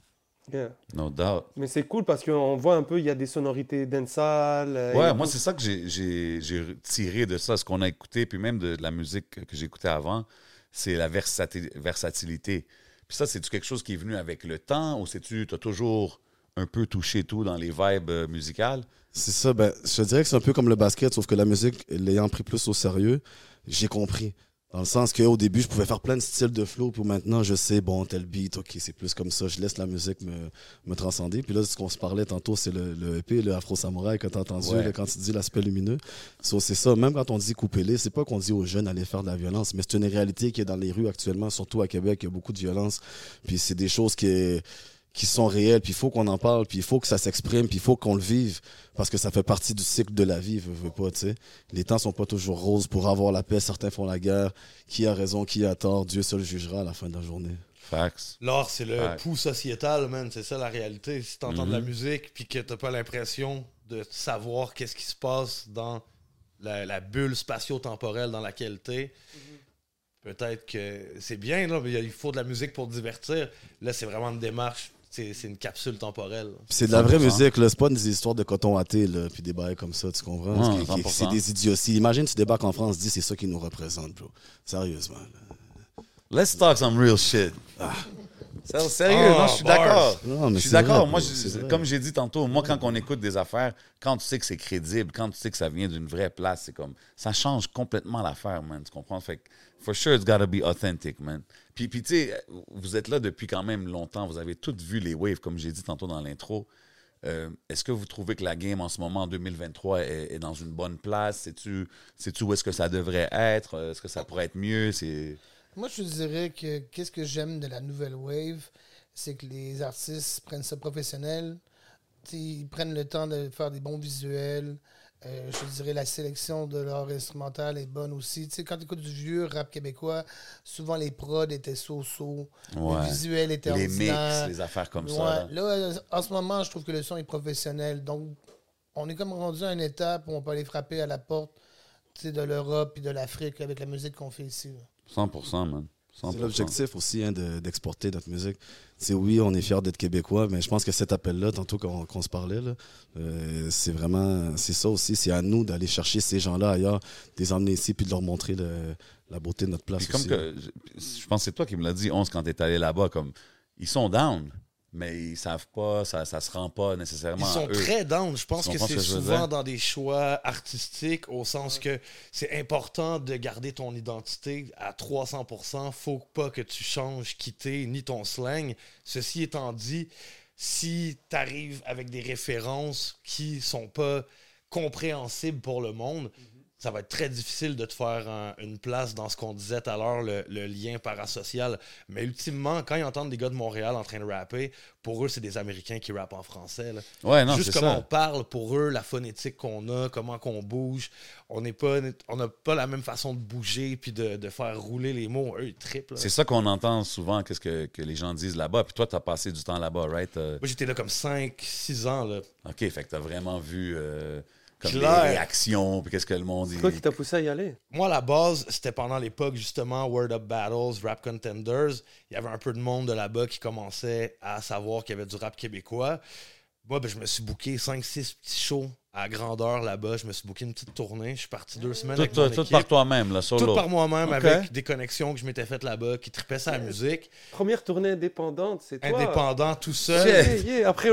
Yeah. No doubt. Mais c'est cool parce qu'on voit un peu, il y a des sonorités dancehall. euh, Ouais, moi, c'est ça que j'ai- tiré de ça, ce qu'on a écouté, puis même de, de la musique que j'écoutais avant, c'est la versati- versatilité. Puis ça, c'est-tu quelque chose qui est venu avec le temps ou c'est-tu, t'as toujours un peu touché tout dans les vibes euh, musicales? C'est ça, ben, je te dirais que c'est un peu comme le basket, sauf que la musique, l'ayant pris plus au sérieux, j'ai compris. Dans le sens qu'au début, je pouvais faire plein de styles de flow, puis maintenant, je sais, bon, tel beat, ok, c'est plus comme ça, je laisse la musique me, me transcender. Puis là, ce qu'on se parlait tantôt, c'est le, le EP, le Afro Samouraï que t'as entendu, Ouais. là, quand tu dis l'aspect lumineux. So, c'est ça, même quand on dit couper-les, c'est pas qu'on dit aux jeunes d'aller faire de la violence, mais c'est une réalité qui est dans les rues actuellement, surtout à Québec, il y a beaucoup de violence. Puis c'est des choses qui qui sont réelles, puis il faut qu'on en parle, puis il faut que ça s'exprime, puis il faut qu'on le vive, parce que ça fait partie du cycle de la vie, veux, veux pas, tu sais. Les temps sont pas toujours roses pour avoir la paix, certains font la guerre, qui a raison, qui a tort, Dieu seul jugera à la fin de la journée. Facts. L'art, c'est le pouls sociétal, man. C'est ça la réalité. Si t'entends de la Mhm. musique puis que t'as pas l'impression de savoir qu'est-ce qui se passe dans la, la bulle spatio-temporelle dans laquelle t'es, peut-être que c'est bien, là, mais il faut de la musique pour divertir. Là, c'est vraiment une démarche. C'est c'est une capsule temporelle. C'est de la vraie 100%. musique, là, c'est pas des histoires de coton hâté, là, puis des bails comme ça, tu comprends? Ouais, C'est- 100%. c'est des idioties. Imagine, tu débarques en France, dis c'est ça qui nous représente, bro. Sérieusement. là. Let's talk some real shit. Ser- Sérieux, Oh, non, je suis bars. d'accord. Je suis d'accord. Moi, je- comme j'ai dit tantôt, moi, quand on écoute des affaires, quand tu sais que c'est crédible, quand tu sais que ça vient d'une vraie place, c'est comme. Ça change complètement l'affaire, man. Tu comprends? Fait que, for sure, it's gotta be authentic, man. Puis, tu sais, vous êtes là depuis quand même longtemps. Vous avez toutes vu les waves, comme j'ai dit tantôt dans l'intro. Euh, Est-ce que vous trouvez que la game en ce moment, en 2023, est, dans une bonne place? Sais-tu sais-tu où est-ce que ça devrait être? Euh, Est-ce que ça pourrait être mieux? Moi, je dirais que qu'est-ce que j'aime de la nouvelle wave, c'est que les artistes prennent ça professionnel. Ils prennent le temps de faire des bons visuels. Euh, je dirais la sélection de leur instrumental est bonne aussi. Quand tu écoutes du vieux rap québécois, souvent les prods étaient so-so. Ouais. Le visuel était Les mix, les affaires comme Ouais. ça. là. Là, en ce moment, je trouve que le son est professionnel. Donc, on est comme rendu à une étape où on peut aller frapper à la porte tu sais, de l'Europe et de l'Afrique avec la musique qu'on fait ici. là. 100%, man. 100%. C'est l'objectif aussi hein, de- d'exporter notre musique. C'est oui, on est fiers d'être québécois, mais je pense que cet appel-là, tantôt qu'on qu'on se parlait, là, euh, c'est vraiment, c'est ça aussi. C'est à nous d'aller chercher ces gens-là ailleurs, de les emmener ici, puis de leur montrer le- la beauté de notre place Puis comme aussi. que, je, je pense que c'est toi qui me l'as dit, 11, quand t'es allé là-bas, comme, ils sont down. Mais ils savent pas, ça, ça se rend pas nécessairement Ils sont à eux. très down. Je pense que c'est ce souvent dans des choix artistiques, au sens que c'est important de garder ton identité à 300%. Faut pas que tu changes, quitter, ni ton slang. Ceci étant dit, si tu arrives avec des références qui sont pas compréhensibles pour le monde, ça va être très difficile de te faire un- une place dans ce qu'on disait tout à l'heure, le, le lien parasocial. Mais ultimement, quand ils entendent des gars de Montréal en train de rapper, pour eux, c'est des Américains qui rappent en français. là. Ouais, non, Juste comment ça. on parle pour eux, la phonétique qu'on a, comment qu'on bouge. On n'est pas, on n'a pas la même façon de bouger puis de, de faire rouler les mots. Eux, ils triplent. C'est ça qu'on entend souvent, qu'est-ce que, que les gens disent là-bas. Puis toi, tu as passé du temps là-bas, right? Euh, Moi, j'étais là comme 5-6 ans. Là. OK, fait que tu as vraiment vu euh, comme les réactions, puis qu'est-ce que le monde dit. C'est quoi qui t'a poussé à y aller? Moi, à la base, c'était pendant l'époque, justement, Word Up Battles, Rap Contenders. Il y avait un peu de monde de là-bas qui commençait à savoir qu'il y avait du rap québécois. Moi, ben, je me suis booké 5-6 petits shows à grandeur là-bas. Je me suis booké une petite tournée. Je suis parti deux semaines Tout, avec mon tout- équipe. par toi-même, là, solo. Tout par moi-même, Ok. avec des connexions que je m'étais faites là-bas, qui tripaient sur la musique. Première tournée indépendante, c'est toi. Indépendant, tout seul. Yeah, yeah. Après,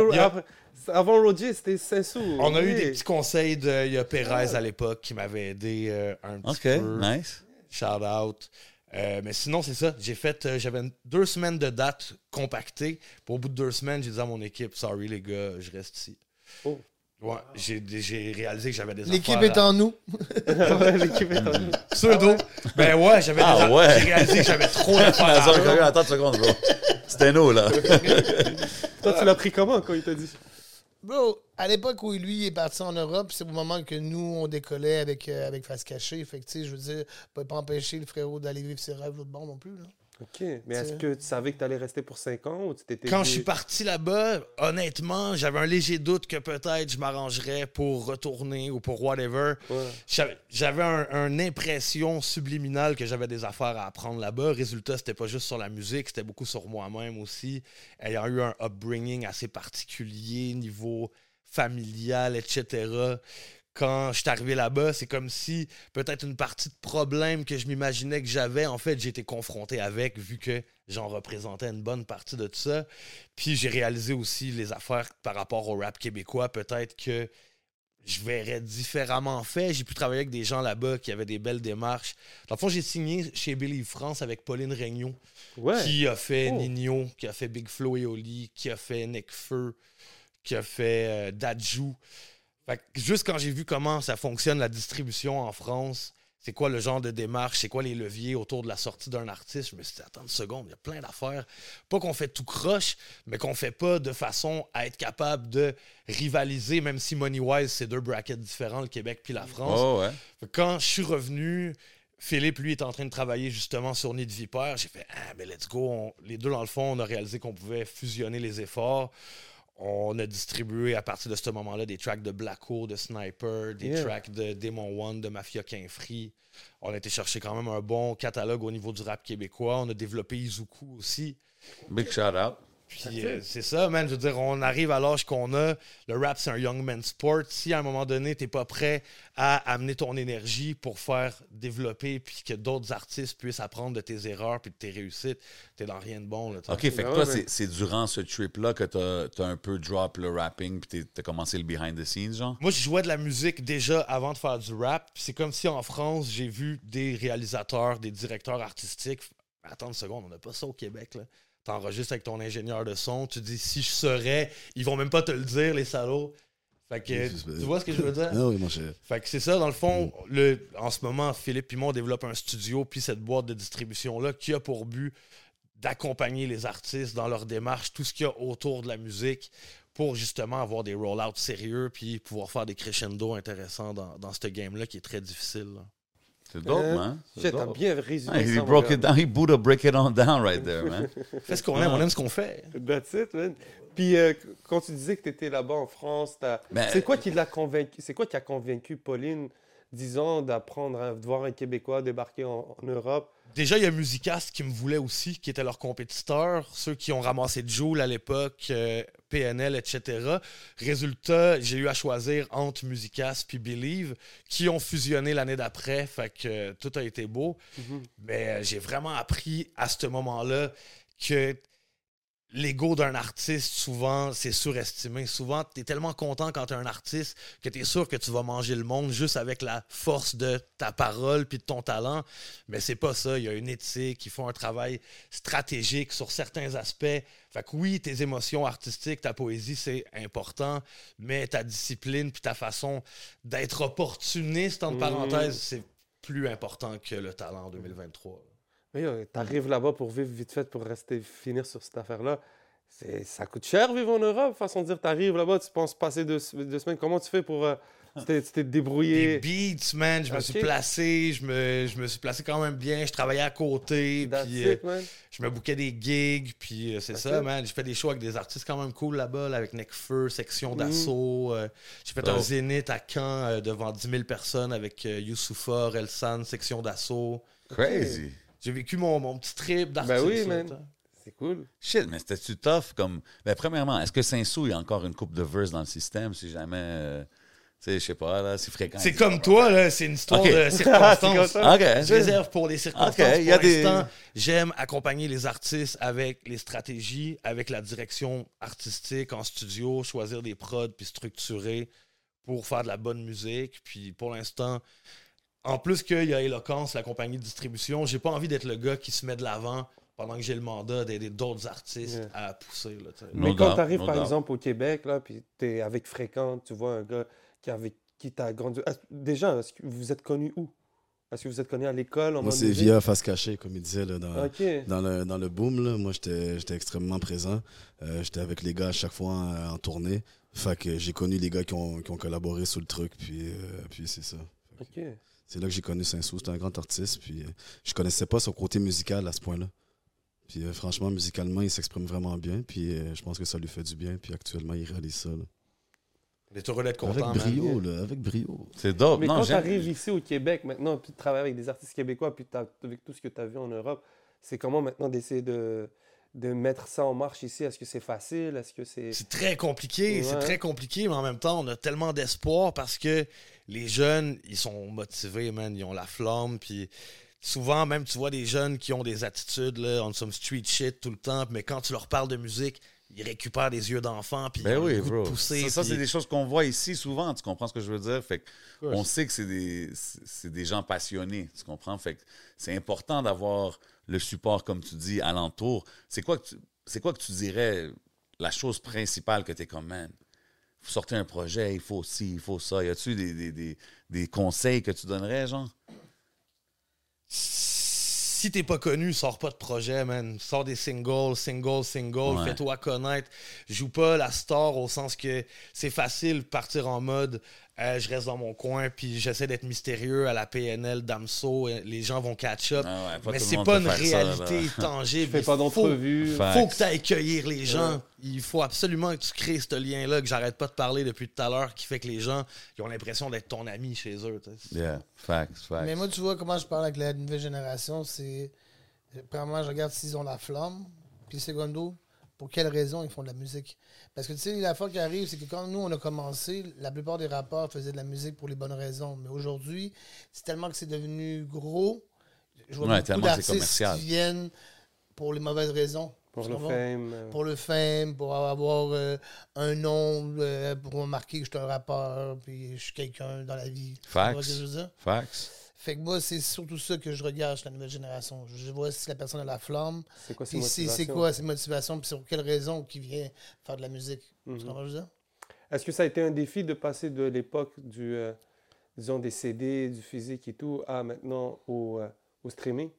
avant Roger, c'était Saint-Sou. On a eu des petits conseils de il y a Perez à l'époque qui m'avait aidé euh, un petit OK, peu. nice. Shout out. Euh, mais sinon, c'est ça. J'ai fait, euh, j'avais deux semaines de dates compactées. Puis au bout de deux semaines, j'ai dit à mon équipe, sorry les gars, je reste ici. Oh. Ouais, j'ai, j'ai réalisé que j'avais des L'équipe est en nous. L'équipe est en nous. Pseudo. Ben ouais, j'avais Ah des ouais. J'ai réalisé que j'avais trop d'affaires. attends une seconde, bro. C'était nous, là. Toi, tu l'as pris comment quand il t'a dit? Bro, à l'époque où lui est parti en Europe, c'est au moment que nous, on décollait avec, euh, Face Cachée. Fait je veux dire, pouvait pas empêcher le frérot d'aller vivre ses rêves l'autre bord non plus. Là. OK. Mais est-ce que tu savais que tu allais rester pour 5 ans ou tu t'étais Quand dit- je suis parti là-bas, honnêtement, j'avais un léger doute que peut-être je m'arrangerais pour retourner ou pour whatever. Ouais. J'avais- J'avais un- une impression subliminale que j'avais des affaires à apprendre là-bas. Résultat, c'était pas juste sur la musique, c'était beaucoup sur moi-même aussi. Ayant eu un upbringing assez particulier, niveau familial, etc. Quand je suis arrivé là-bas, c'est comme si peut-être une partie de problème que je m'imaginais que j'avais, en fait, j'ai été confronté avec, vu que j'en représentais une bonne partie de tout ça. Puis j'ai réalisé aussi les affaires par rapport au rap québécois. Peut-être que je verrais différemment fait. J'ai pu travailler avec des gens là-bas qui avaient des belles démarches. Dans le fond, j'ai signé chez Believe France avec Pauline Regnault, Ouais. qui a fait Oh. Nino, qui a fait Big Flo et Oli, qui a fait Necfeu, qui a fait euh, Dadju. Fait que juste quand j'ai vu comment ça fonctionne, la distribution en France, c'est quoi le genre de démarche, c'est quoi les leviers autour de la sortie d'un artiste, je me suis dit, attends une seconde, il y a plein d'affaires. Pas qu'on fait tout croche, mais qu'on fait pas de façon à être capable de rivaliser, même si money-wise, c'est deux brackets différents, le Québec puis la France. Oh, ouais. Fait que Quand je suis revenu, Philippe, lui, est en train de travailler justement sur Nid Vipère. J'ai fait, ah, ben let's go. On- les deux, dans le fond, on a réalisé qu'on pouvait fusionner les efforts. On a distribué à partir de ce moment-là des tracks de Blacko, de Sniper, des Yeah. tracks de Demon One, de Mafia Free. On a été chercher quand même un bon catalogue au niveau du rap québécois. On a développé Izuku aussi. Big shout out. Puis euh, c'est ça, man. Je veux dire, on arrive à l'âge qu'on a. Le rap, c'est un young man sport. Si à un moment donné, t'es pas prêt à amener ton énergie pour faire développer puis que d'autres artistes puissent apprendre de tes erreurs puis de tes réussites, t'es dans rien de bon. Là. OK, fait que Ben toi, ouais, c'est- durant ce trip-là que t'as as un peu drop le rapping puis t'as commencé le behind the scenes, genre? Moi, je jouais de la musique déjà avant de faire du rap. Puis C'est comme si en France, j'ai vu des réalisateurs, des directeurs artistiques. Attends une seconde, on n'a pas ça au Québec. Là. T'enregistres avec ton ingénieur de son. Tu dis si je serais, ils vont même pas te le dire, les salauds. Fait que, tu vois ce que je veux dire? Ah oui, mon cher. Fait que c'est ça, dans le fond, le, en ce moment, Philippe et moi, on développe un studio, puis cette boîte de distribution-là qui a pour but d'accompagner les artistes dans leur démarche, tout ce qu'il y a autour de la musique, pour justement avoir des roll-outs sérieux, puis pouvoir faire des crescendo intéressants dans, dans ce game-là qui est très difficile. là. C'est dope, Euh, man. Dope. bien résumé Ah, he broke it down. He Buddha break it on down right there, man. Fais ce qu'on aime, on aime ce qu'on fait. That's it, man. Puis euh, quand tu disais que tu étais là-bas en France, Ben, c'est quoi qui l'a convaincu C'est quoi qui a convaincu Pauline, disons, d'apprendre à de voir un Québécois débarquer en, en Europe? Déjà, il y a Musicast qui me voulait aussi, qui était leur compétiteur, ceux qui ont ramassé Joule à l'époque, euh, PNL, etc. Résultat, j'ai eu à choisir entre Musicast puis Believe, qui ont fusionné l'année d'après, fait que tout a été beau. Mais euh, j'ai vraiment appris à ce moment-là que l'ego d'un artiste, souvent, c'est surestimé. Souvent, tu es tellement content quand tu es un artiste que tu es sûr que tu vas manger le monde juste avec la force de ta parole puis de ton talent. Mais c'est pas ça. Il y a une éthique, ils font un travail stratégique sur certains aspects. Fait que oui, tes émotions artistiques, ta poésie, c'est important, mais ta discipline puis ta façon d'être opportuniste, entre Mhm. parenthèses, c'est plus important que le talent en 2023. Mais euh, t'arrives là-bas pour vivre vite fait, pour rester, finir sur cette affaire-là. C'est- Ça coûte cher vivre en Europe, façon de dire. T'arrives là-bas, tu penses passer deux, deux semaines. Comment tu fais pour. euh, tu t'es- tu t'es Des débrouillé. beats, man, je me suis placé, je me, je me suis placé quand même bien, je travaillais à côté, That's puis euh, it, man. je me bouquais des gigs, puis euh, c'est That's ça, it. man. J'ai fait des shows avec des artistes quand même cool là-bas, là, avec Necfeu, Section Mhm. d'Assaut. euh, j'ai fait un Oh. zénith à Caen euh, devant 10 000 personnes avec euh, Youssoufa, Relsan, Section d'Assaut. Crazy. J'ai vécu mon, mon petit trip d'artiste. Ben oui, man. C'est cool. Shit, mais c'était-tu tough comme. Ben, premièrement, est-ce que Saint-Sou, il y a encore une coupe de verse dans le système si jamais. euh, tu sais, je sais pas, là, si fréquent. C'est comme toi, là, c'est une histoire de C'est circonstances. ça. Ok. Je réserve pour les circonstances. Ok, il y a pour des- l'instant, j'aime accompagner les artistes avec les stratégies, avec la direction artistique en studio, choisir des prods puis structurer pour faire de la bonne musique. Puis pour l'instant, en plus qu'il y a Éloquence, la compagnie de distribution, j'ai pas envie d'être le gars qui se met de l'avant pendant que j'ai le mandat d'aider d'autres artistes Yeah. à pousser. Là, t'sais. No Mais quand tu arrives, no par doubt. exemple, au Québec, là, puis tu es avec Fréquent, tu vois un gars qui, avec, qui t'a grandi. Déjà, est-ce que vous êtes connu où? Est-ce que vous êtes connu à l'école Moi, c'est via Face Cachée, comme il disait, là, dans, le, dans le boom. Là. Moi, j'étais j'étais extrêmement présent. Euh, j'étais avec les gars à chaque fois euh, en tournée. Fait que j'ai connu les gars qui ont, qui ont collaboré sur le truc, puis, euh, puis c'est ça. Ok. C'est là que j'ai connu Saint-Sou. C'était un grand artiste, puis euh, je connaissais pas son côté musical à ce point-là. Puis euh, franchement, musicalement, il s'exprime vraiment bien, puis euh, je pense que ça lui fait du bien, puis actuellement, il réalise ça. là. Avec content, man. brio, là, avec brio. C'est dope. Mais non, quand tu arrives ici au Québec maintenant, puis tu travailles avec des artistes québécois, puis avec tout ce que tu as vu en Europe, c'est comment maintenant d'essayer de, de mettre ça en marche ici? Est-ce que c'est facile? Est-ce que c'est. C'est très compliqué, c'est très compliqué, mais en même temps, on a tellement d'espoir parce que les jeunes, ils sont motivés, man, ils ont la flamme, puis souvent, même, tu vois des jeunes qui ont des attitudes, là, on some street shit tout le temps, mais quand tu leur parles de musique, ils récupèrent des yeux d'enfant, puis ils Ben ont oui, le goût bro. de pousser. ça, ça, puis- c'est des choses qu'on voit ici souvent. Tu comprends ce que je veux dire? Fait on sait que c'est des, c'est des gens passionnés. Tu comprends? Fait que c'est important d'avoir le support, comme tu dis, alentour. C'est quoi que tu, c'est quoi que tu dirais la chose principale que tu es comme, man, vous sortez un projet, il faut ci, il faut ça. Y a-tu des, des, des, des conseils que tu donnerais, genre? si t'es pas connu, sors pas de projet, man. Sors des singles, singles, singles, Ouais. fais-toi connaître. Joue pas la star au sens que c'est facile de partir en mode euh, je reste dans mon coin puis j'essaie d'être mystérieux à la PNL, Damso, les gens vont catch up. Ah ouais, pas Mais c'est pas une ça, réalité tangible. Fais Il pas faut- d'entrevue. Fa- faut Facts. que tu ailles cueillir les gens. Il faut absolument que tu crées ce lien-là que j'arrête pas de parler depuis tout à l'heure qui fait que les gens ils ont l'impression d'être ton ami chez eux. Yeah, facts, facts. Mais moi, tu vois, comment je parle avec la nouvelle génération, c'est. Premièrement, je regarde s'ils ont la flamme. Puis, secondo, pour quelles raisons ils font de la musique. Parce que, tu sais, la fois qui arrive, c'est que quand nous, on a commencé, la plupart des rappeurs faisaient de la musique pour les bonnes raisons. Mais aujourd'hui, c'est tellement que c'est devenu gros. Je vois Ouais, beaucoup tellement que c'est d'artistes commercial. qui viennent pour les mauvaises raisons. Pour le fame. euh, pour le fame, pour avoir euh, un nom, euh, pour marquer que je suis un rappeur, puis je suis quelqu'un dans la vie. Tu Facts. Fait que moi, c'est surtout ça que je regarde chez la nouvelle génération. Je vois si la personne a la flamme, C'est quoi ses puis c'est motivations? quoi ses motivations, puis sur quelle raison qu'il vient faire de la musique. Mhm. Tu comprends je dire? Est-ce que ça a été un défi de passer de l'époque du, euh, disons, des CD, du physique et tout, à maintenant au, euh, au streaming?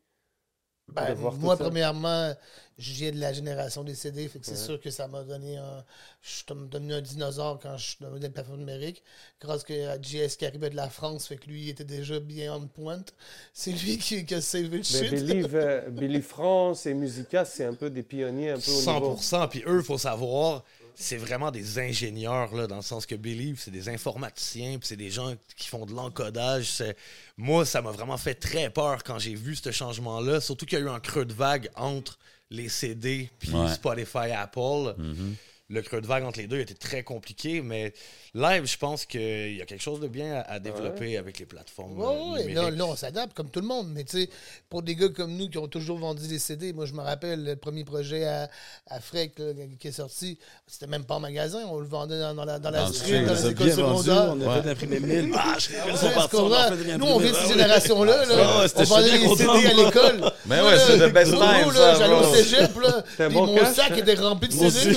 Ben, moi, premièrement, je viens de la génération des CD, fait que c'est Ouais. sûr que ça m'a donné un. Je suis devenu un dinosaure quand je suis devenu des plateformes numériques. Grâce que à JS qui arrivait de la France, fait que lui, il était déjà bien en pointe. C'est lui qui, qui a sauvé le shit. Believe, euh, Believe France et Musica, c'est un peu des pionniers un peu au niveau. 100%. Puis eux, il faut savoir, c'est vraiment des ingénieurs, là, dans le sens que Believe, c'est des informaticiens, puis c'est des gens qui font de l'encodage. C'est- Moi, ça m'a vraiment fait très peur quand j'ai vu ce changement-là, surtout qu'il y a eu un creux de vague entre les CD puis Ouais. Spotify, Apple. Mhm. Le creux de vague entre les deux était très compliqué, mais live, je pense qu'il y a quelque chose de bien à, à développer avec les plateformes. Oui, oui, là, là, on s'adapte comme tout le monde. Mais tu sais, pour des gars comme nous qui ont toujours vendu des CD, moi, je me rappelle le premier projet à, à Freck là, qui est sorti, c'était même pas en magasin, on le vendait dans, dans la, dans la Dans le street, dans On les écoles secondaires. on a fait imprimer 1000 bâches. Ils Ouais, sont tu partis, on comprends? a fait des Nous, on vient de cette génération-là. on vendait les CD à l'école. Mais ouais, c'est the best time, J'allais au cégep, là. Mon sac hein? était rempli de CD.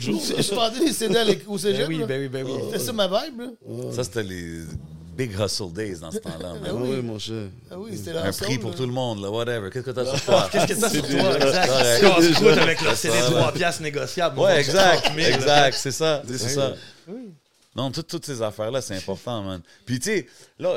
Chaque jour. Je vendais des CD à l'é- au cégep. Ben oui, ben oui, ben oui. C'était ça ma vibe. Là. Ça, c'était les big hustle days dans ce temps-là. Ben Ah oui. oui, mon cher. Ah oui, c'était Un prix pour là. tout le monde, là, whatever. Qu'est-ce que t'as sur toi? Qu'est-ce que t'as sur toi? Exact. correct. Casse-croûte avec le CD 3 piastres négociable. Ouais, exact, 30 000, là. exact, c'est ça, c'est Oui. ça. Non, toutes, toutes ces affaires-là, c'est important, man. Puis, tu sais, là,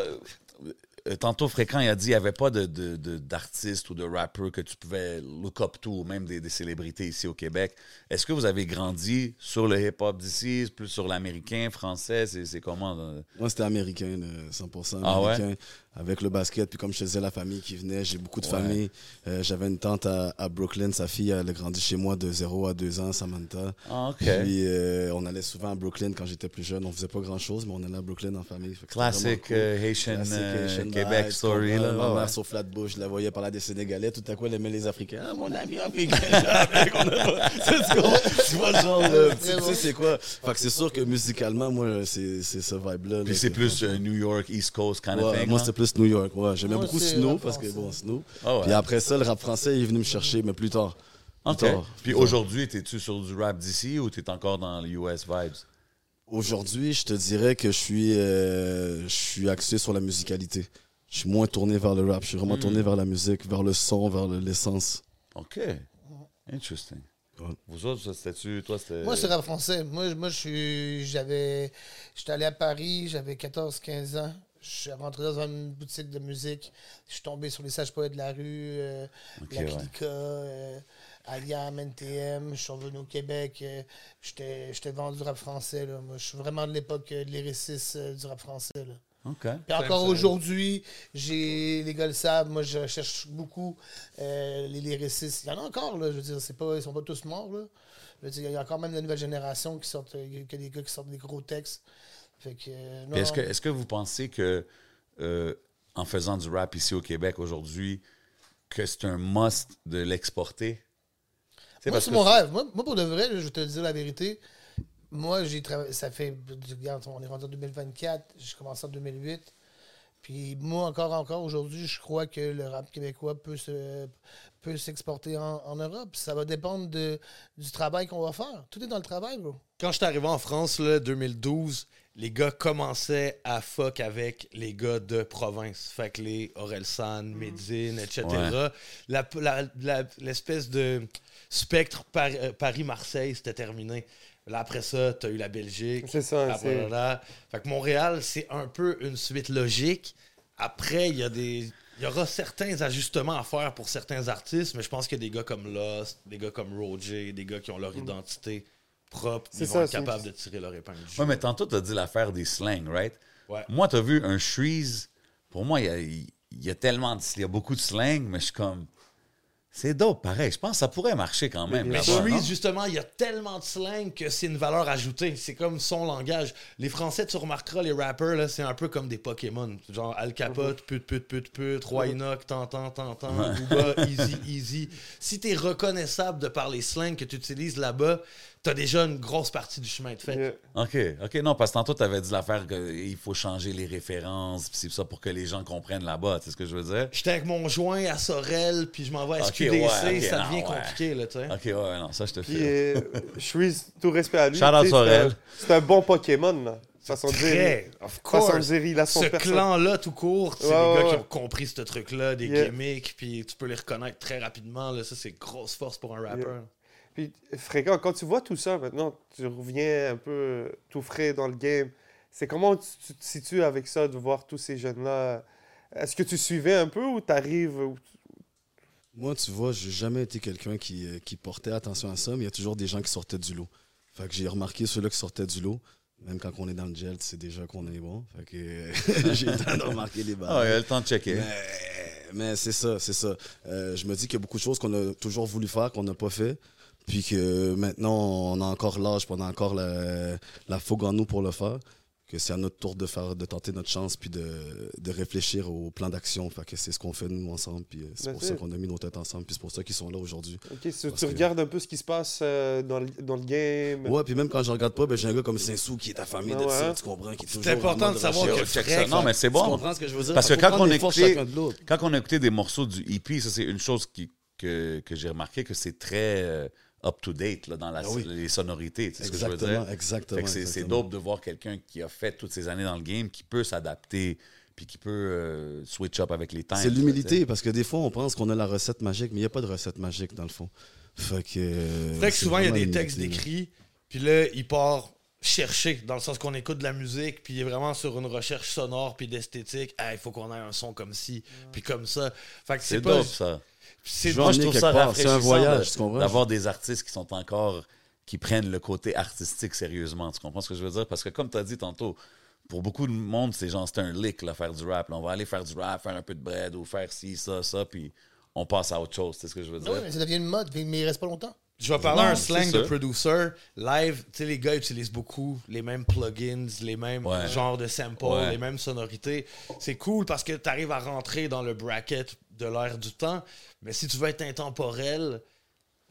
tantôt, Fréquent, il a dit qu'il n'y avait pas de, de- de- d'artistes ou de rappeurs que tu pouvais look up to, ou même des, des célébrités ici au Québec. Est-ce que vous avez grandi sur le hip-hop d'ici, plus sur l'américain, français? C'est, comment? euh? Moi, c'était américain, là, 100% Ah ouais? Avec le basket, puis comme je te disais, la famille qui venait, j'ai beaucoup de Ouais. familles. Euh, J'avais une tante à, à Brooklyn, sa fille, elle a grandi chez moi de 0 à 2 ans, Samantha. Ah, OK. Puis euh, on allait souvent à Brooklyn quand j'étais plus jeune. On faisait pas grand-chose, mais on allait à Brooklyn en famille. Fait que c'était Classic vraiment cool. euh, Haitian, Haitian Québec story. Là, Ma mère sur Flatbush, je la voyais parler des Sénégalais. Tout à coup, elle aimait les Africains. Ah, mon ami africain. Tu vois genre, tu sais- c'est quoi? Fait que c'est sûr que musicalement, moi, c'est ce vibe-là. Puis c'est plus New York, East Coast kind of thing. moi, plus New York. Ouais. J'aimais beaucoup Snow parce que, bon, Snow. Ah ouais. Puis après ça, le rap français, il est venu me chercher, mais plus tard. Plus OK. tard. Puis aujourd'hui, t'es-tu sur du rap d'ici ou t'es encore dans les US vibes? Aujourd'hui, je te dirais que je suis, euh, je suis axé sur la musicalité. Je suis moins tourné vers le rap. Je suis vraiment Mm. tourné vers la musique, vers le son, vers le- l'essence. OK. Interesting. Vous autres, c'était-tu... Toi, c'était... Moi, c'est rap français. Moi, moi je suis. J'avais. J'étais allé à Paris, j'avais 14-15 ans. Je suis rentré dans une boutique de musique. Je suis tombé sur les sages poètes de la rue, euh, La ouais. Clica, euh, Aliam, NTM. Je suis revenu au Québec. euh, J'étais vendu du rap français. Là. Moi, je suis vraiment de l'époque euh, de l'hérécis euh, du rap français. Là. OK. Puis encore aujourd'hui, j'ai les gars le savent, moi je cherche beaucoup euh, les lyricistes. Il y en a encore, là, je veux dire, c'est pas, ils sont pas tous morts. Là. Je veux dire, il y a encore même de nouvelles générations qui sortent, que des gars qui sortent des gros textes. Euh, est-ce que, est-ce que vous pensez que, euh, en faisant du rap ici au Québec aujourd'hui, que c'est un must de l'exporter? C'est Moi, c'est mon rêve. Moi, moi, pour de vrai, je vais te dire la vérité. Moi, j'ai travaillé. Ça fait. Regarde, on est rendu en 2024. J'ai commencé en 2008. Puis moi, encore, encore aujourd'hui, je crois que le rap québécois peut se peut s'exporter en, en Europe. Ça va dépendre de, du travail qu'on va faire. Tout est dans le travail, bro. Quand je suis arrivé en France, là, 2012, les gars commençaient à fuck avec les gars de province. Fait que les Orelsan, etc. Ouais. La- la- la- L'espèce de spectre Par- euh, Paris-Marseille, c'était terminé. Là, après ça, tu as eu la Belgique. C'est ça, Après, là, Fait que Montréal, c'est un peu une suite logique. Après, il y a des. Il y aura certains ajustements à faire pour certains artistes, mais je pense qu'il y a des gars comme Lost, des gars comme Roger, des gars qui ont leur identité propre, C'est ils ça, vont être c'est une- capables de tirer leur épingle du jeu. Ouais, mais tantôt, tu as dit l'affaire des slangs, right? Ouais. Moi, tu as vu un Shreeze. Pour moi, il y a, il y a tellement de, il y a beaucoup de slang, mais je suis comme. C'est dope, pareil. Je pense que ça pourrait marcher quand même. Mais? Shreeze, justement, il y a tellement de slang que c'est une valeur ajoutée. C'est comme son langage. Les Français, tu remarqueras, les rappers, là, c'est un peu comme des Pokémon. Genre Al Capote, pute, pute, pute, pute, Roi Enoch, t'entends, t'entends, Booba, easy, easy. Si t'es reconnaissable de par les slangs que tu utilises là-bas, t'as déjà une grosse partie du chemin de fait. Yeah. OK, OK. Non, parce que tantôt, tu avais dit l'affaire qu'il faut changer les références, puis c'est ça pour que les gens comprennent là-bas. C'est ce que je veux dire? J'étais avec mon joint à Sorel, puis je m'en vais à SQDC, ouais, ça non, devient ouais. compliqué, là, tu sais. OK, ouais, non, ça, je te fais. euh, je suis tout respect à lui. Shout Sorel. c'est un- bon Pokémon, là. Façon de dire. Très, of Façon de course. dire, il a son Ce clan-là, tout court, c'est Ouais, des ouais, gars qui ont compris ce truc-là, des Yeah. gimmicks, puis tu peux les reconnaître très rapidement. Là. Ça, c'est grosse force pour un rapper. Yeah. Puis, fréquent, quand tu vois tout ça maintenant, tu reviens un peu tout frais dans le game. C'est comment tu, tu te situes avec ça, de voir tous ces jeunes-là? Est-ce que tu suivais un peu ou t'arrives ou- Moi, tu vois, j'ai jamais été quelqu'un qui, euh, qui portait attention à ça, mais il y a toujours des gens qui sortaient du lot. Fait que j'ai remarqué ceux-là qui sortaient du lot. Même quand on est dans le gel, tu sais déjà qu'on est bon. Fait que euh, j'ai le temps de remarquer les balles. Ah, il y a le temps de checker. Mais, mais c'est ça, c'est ça. Euh, je me dis qu'il y a beaucoup de choses qu'on a toujours voulu faire, qu'on n'a pas fait. Puis que maintenant, on a encore l'âge, on a encore la, la fougue en nous pour le faire. Que c'est à notre tour de faire, de tenter notre chance, puis de, de réfléchir au plan d'action. Fait que c'est ce qu'on fait nous ensemble, puis euh, c'est Ben, pour c'est- ça qu'on a mis nos têtes ensemble, puis c'est pour ça qu'ils sont là aujourd'hui. Ok, so tu que- regardes un peu ce qui se passe euh, dans, le, dans le game. Ouais, puis même quand je regarde pas, ben, j'ai un gars comme Saint-Sou qui est ta famille Ah de ça, tu comprends, qui est toujours important mode de savoir que ça. Non, mais c'est Tu bon. comprends ce que je veux dire? Parce que quand on, écoutait, de quand on a écouté des morceaux du EP, ça c'est une chose qui, que, que j'ai remarqué que c'est très euh, up-to-date là, dans la, Ah oui. les sonorités. Tu sais ce que je veux Exactement, dire? c'est, c'est exactement. dope de voir quelqu'un qui a fait toutes ces années dans le game, qui peut s'adapter, puis qui peut euh, switch up avec les temps. C'est l'humilité, parce que des fois, on pense qu'on a la recette magique, mais il n'y a pas de recette magique dans le fond. Fait que. euh, C'est vrai que c'est souvent, il y a des textes l'humilité, là. d'écrit, puis là, il part chercher, dans le sens qu'on écoute de la musique, puis il est vraiment sur une recherche sonore, puis d'esthétique. Ah, il faut qu'on ait un son comme ci, puis comme ça. Fait que c'est C'est pas. dope, ça. C'est Moi, je trouve ça quelque part. C'est un rafraîchissant voyage, d'avoir des artistes qui sont encore, qui prennent le côté artistique sérieusement. Tu comprends ce que je veux dire? Parce que comme tu as dit tantôt, pour beaucoup de monde, c'est genre, c'est un lick, là, faire du rap. Là, on va aller faire du rap, faire un peu de bread ou faire ci, ça, ça, puis on passe à autre chose. C'est ce que je veux dire? Oui, mais ça devient une mode, mais il reste pas longtemps. Je vais parler Non, un slang de producer. Live, tu sais, les gars utilisent beaucoup les mêmes plugins, les mêmes Ouais. genres de samples, Ouais. les mêmes sonorités. C'est cool parce que tu arrives à rentrer dans le bracket de l'air du temps. Mais si tu veux être intemporel,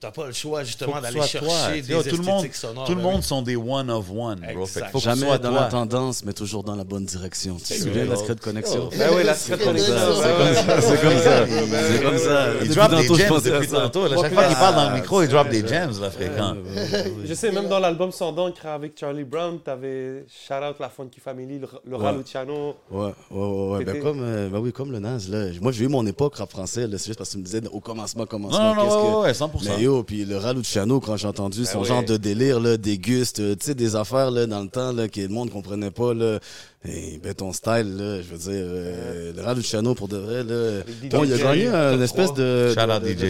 t'as pas le choix justement d'aller toi. chercher des Yo, tout le monde, sonores. tout le Ben monde oui. sont des one of one, bro. Fait faut Jamais sois dans toi. la tendance, mais toujours dans la bonne direction. Tu te souviens de la secrète connexion? Ben oui, la secrète connexion. c'est Ben comme ça, c'est comme ça. C'est comme ça. Il drop des gems depuis tantôt. Chaque fois qu'il parle dans le micro, il drop des gems, là, fréquent. Je sais, même dans l'album Sans d'encre avec Charlie Brown, t'avais shout out la Funky Family, Ouais. Luciano. Ouais, ouais, ouais, ouais. Ben, comme, euh, ben oui, comme le Naz, là. Moi, j'ai eu mon époque rap français. C'est juste parce que tu me disais au commencement, commencement, Non, non, ouais, 100%. Yo, puis le Raluciano, quand j'ai entendu son ouais. genre de délire, là, déguste, euh, tu sais, des affaires, là, dans le temps, là, que le monde comprenait pas, là. Et ben, ton style, là, je veux dire, euh, le Raluciano, pour de vrai, là. Bon, il a gagné un top espèce de,